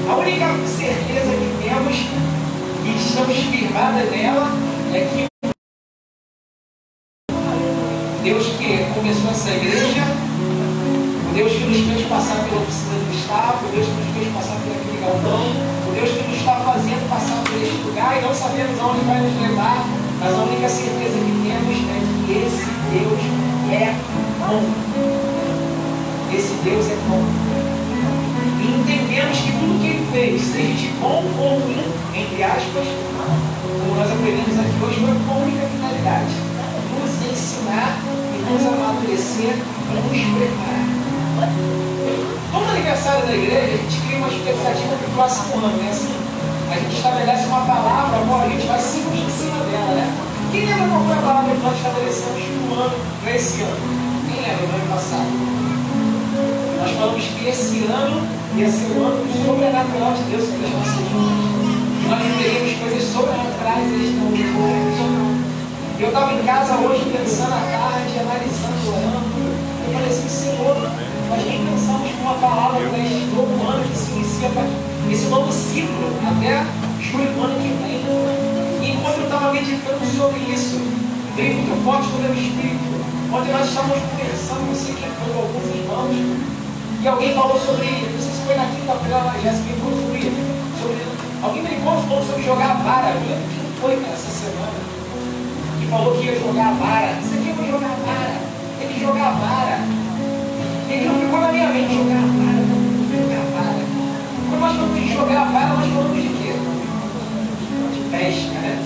A única certeza que temos e estamos firmadas nela é que começou essa igreja, o Deus que nos fez passar pela oficina do Estado, o Deus que nos fez passar por aquele galpão, o Deus que nos está fazendo passar por este lugar e não sabemos aonde vai nos levar, mas a única certeza que temos é que esse Deus é bom. Esse Deus é bom. E entendemos que tudo que ele fez, seja de bom ou ruim, entre aspas, como nós aprendemos aqui hoje, foi com única finalidade: nos ensinar nos amadurecer para nos preparar. Todo aniversário da igreja, a gente cria uma expectativa para o próximo ano, né? Assim, a gente estabelece uma palavra, agora a gente vai seguir em cima dela, né? Quem lembra qual foi a palavra que nós estabelecemos no ano, para esse ano? Quem lembra do ano passado? Nós falamos que esse ano ia ser o ano sobrenatural de Deus sobre as nossas vidas. Nós viveríamos coisas sobrenaturais e extraordinárias. Eu estava em casa hoje pensando à tarde, analisando, orando. Eu falei assim, Senhor, nós nem pensamos com uma palavra para este novo ano que se inicia, esse novo ciclo, até julho ano que vem. E enquanto eu estava meditando sobre isso, veio muito forte no meu espírito. Ontem nós estávamos conversando, não sei quem foi, com alguns irmãos, e alguém falou sobre, não sei se foi na quinta-feira, a Jéssica falou sobre, sobre. Alguém ligou falou sobre jogar a vara. Lembro que foi cara, essa semana. Falou que ia jogar a vara. Isso aqui eu vou jogar a vara. Tem que jogar a vara. E aquilo ficou na minha mente, jogar a vara, jogar a vara. Quando nós falamos de jogar a vara, nós falamos de quê? De pesca, né?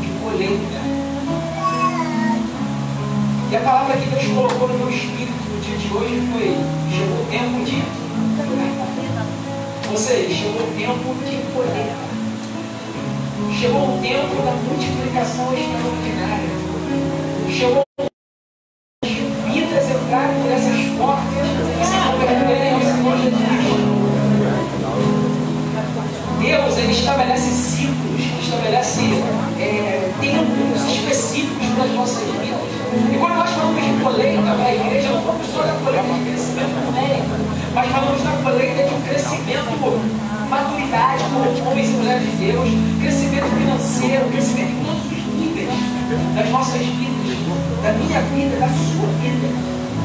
De colheita. E a palavra que Deus colocou no meu espírito no dia de hoje foi: chegou o tempo de ou seja, chegou o tempo de colheita. Chegou o tempo da multiplicação extraordinária. Chegou o tempo de vidas entrarem por essas portas e se converterem ao Senhor Jesus. Deus, Ele estabelece ciclos, estabelece é, tempos específicos para as nossas vidas. E quando nós falamos de colheita para a igreja, não falamos só da colheita de crescimento numérico, mas falamos da colheita de um crescimento, maturidade como homens e mulheres de Deus, crescimento financeiro, crescimento em todos os níveis das nossas vidas, da minha vida, da sua vida.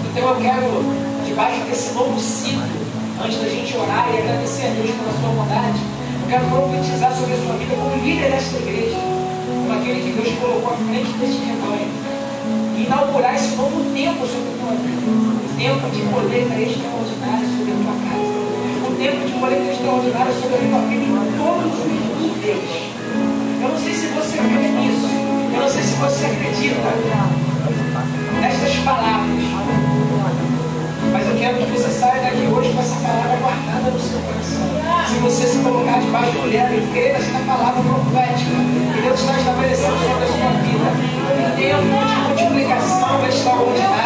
Então eu quero, debaixo desse novo ciclo, antes da gente orar e agradecer a Deus pela sua bondade, eu quero profetizar sobre a sua vida como líder desta igreja, como aquele que Deus colocou à frente deste rebanho e inaugurar esse novo tempo sobre a tua vida. O tempo de colheita extraordinária sobre a tua casa. O tempo de colheita extraordinária sobre a tua vida em todos os níveis sei se você crê nisso. Eu não sei se você acredita nestas palavras. Mas eu quero que você saia daqui hoje com essa palavra guardada no seu coração. Se você se colocar debaixo do lero e crer nesta palavra profética que Deus está estabelecendo sobre a sua vida, em tempo de multiplicação vai estar na sua.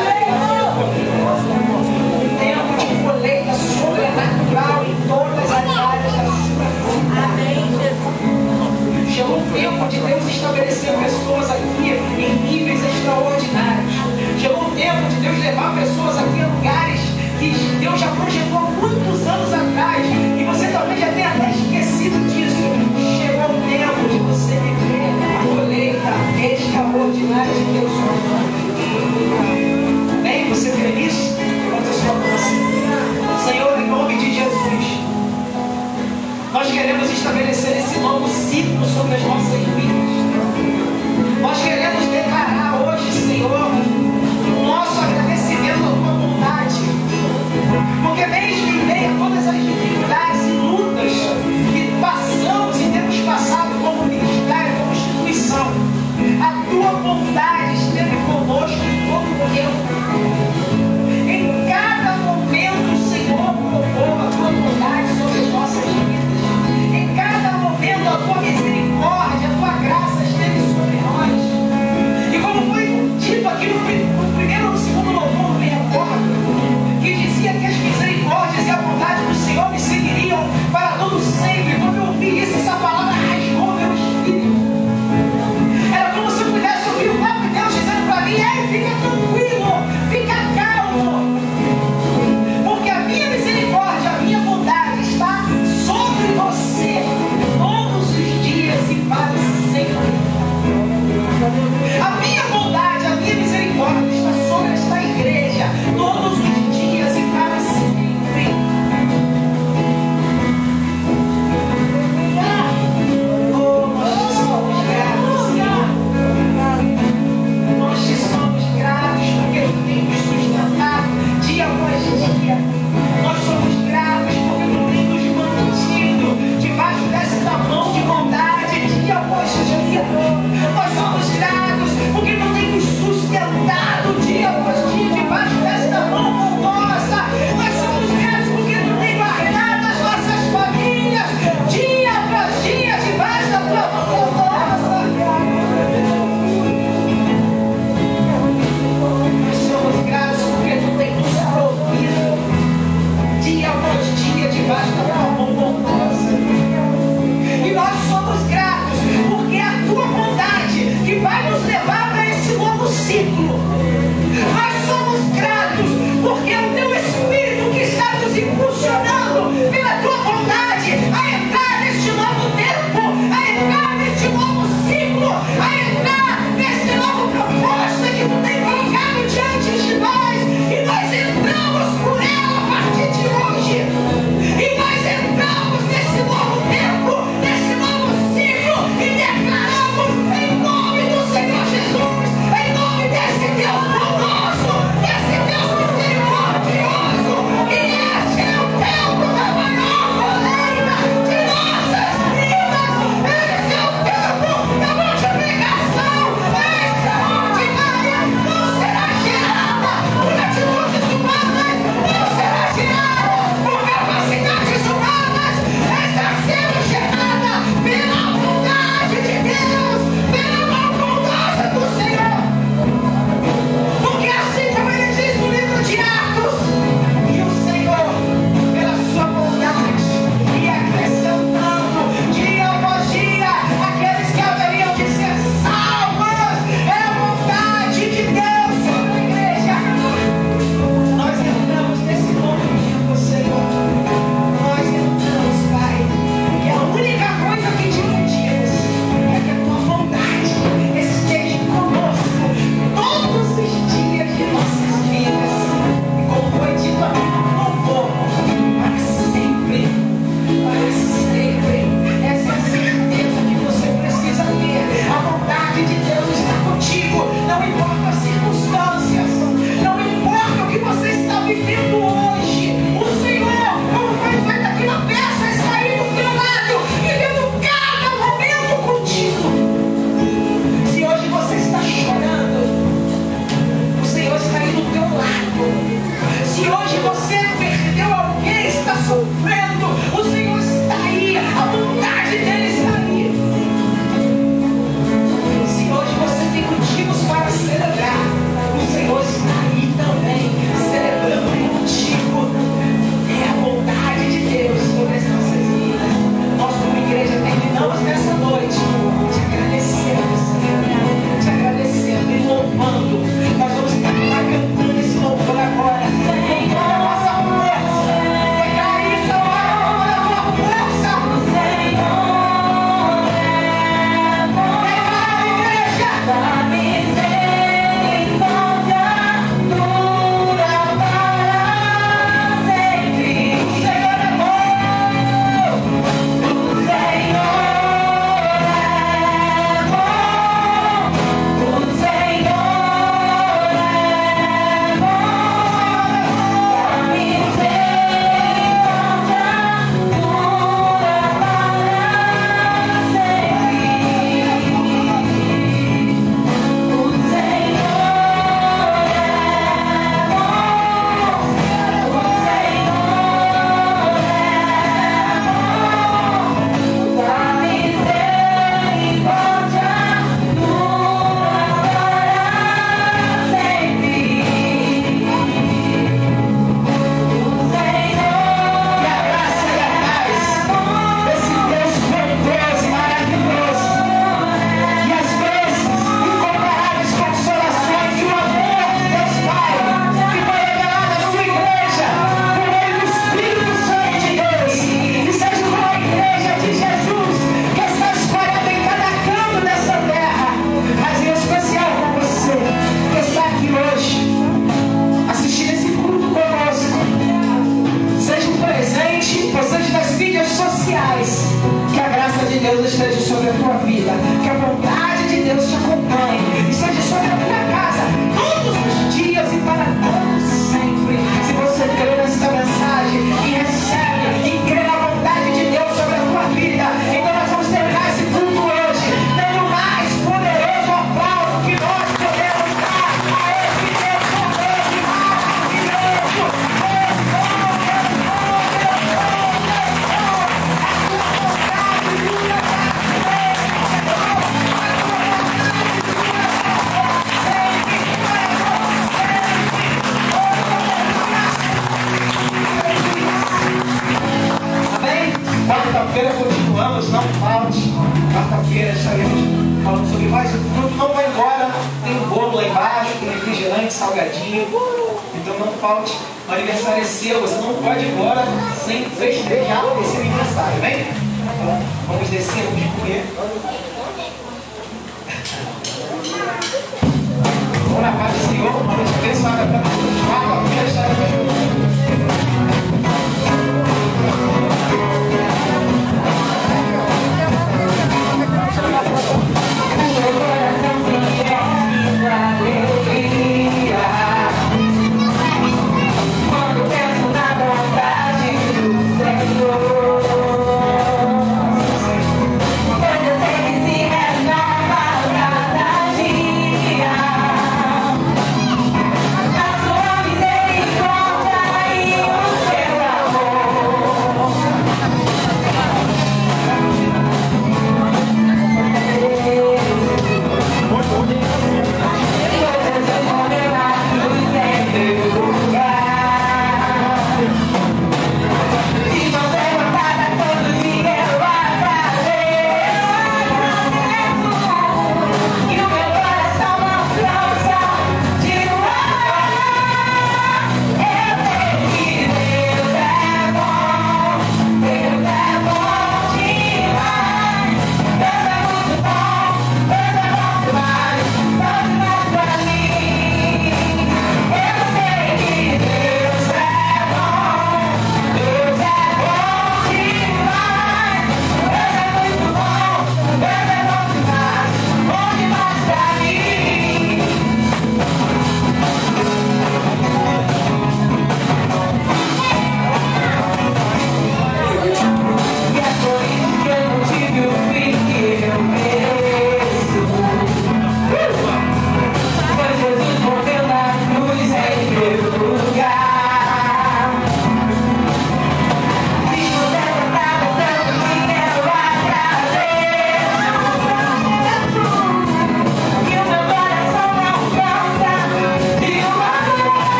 chegou um tempo de Deus estabelecer pessoas aqui em níveis extraordinários. Chegou um tempo de Deus levar pessoas aqui a lugares que Deus já projetou há muitos anos atrás. E você talvez já tenha até esquecido disso. Chegou o tempo de você viver a colheita extraordinária de Deus. Bem, você crê nisso? Nós queremos estabelecer esse novo ciclo sobre as nossas vidas. Nós queremos declarar hoje, Senhor, o nosso agradecimento à tua vontade. Porque mesmo em meio a todas as dificuldades,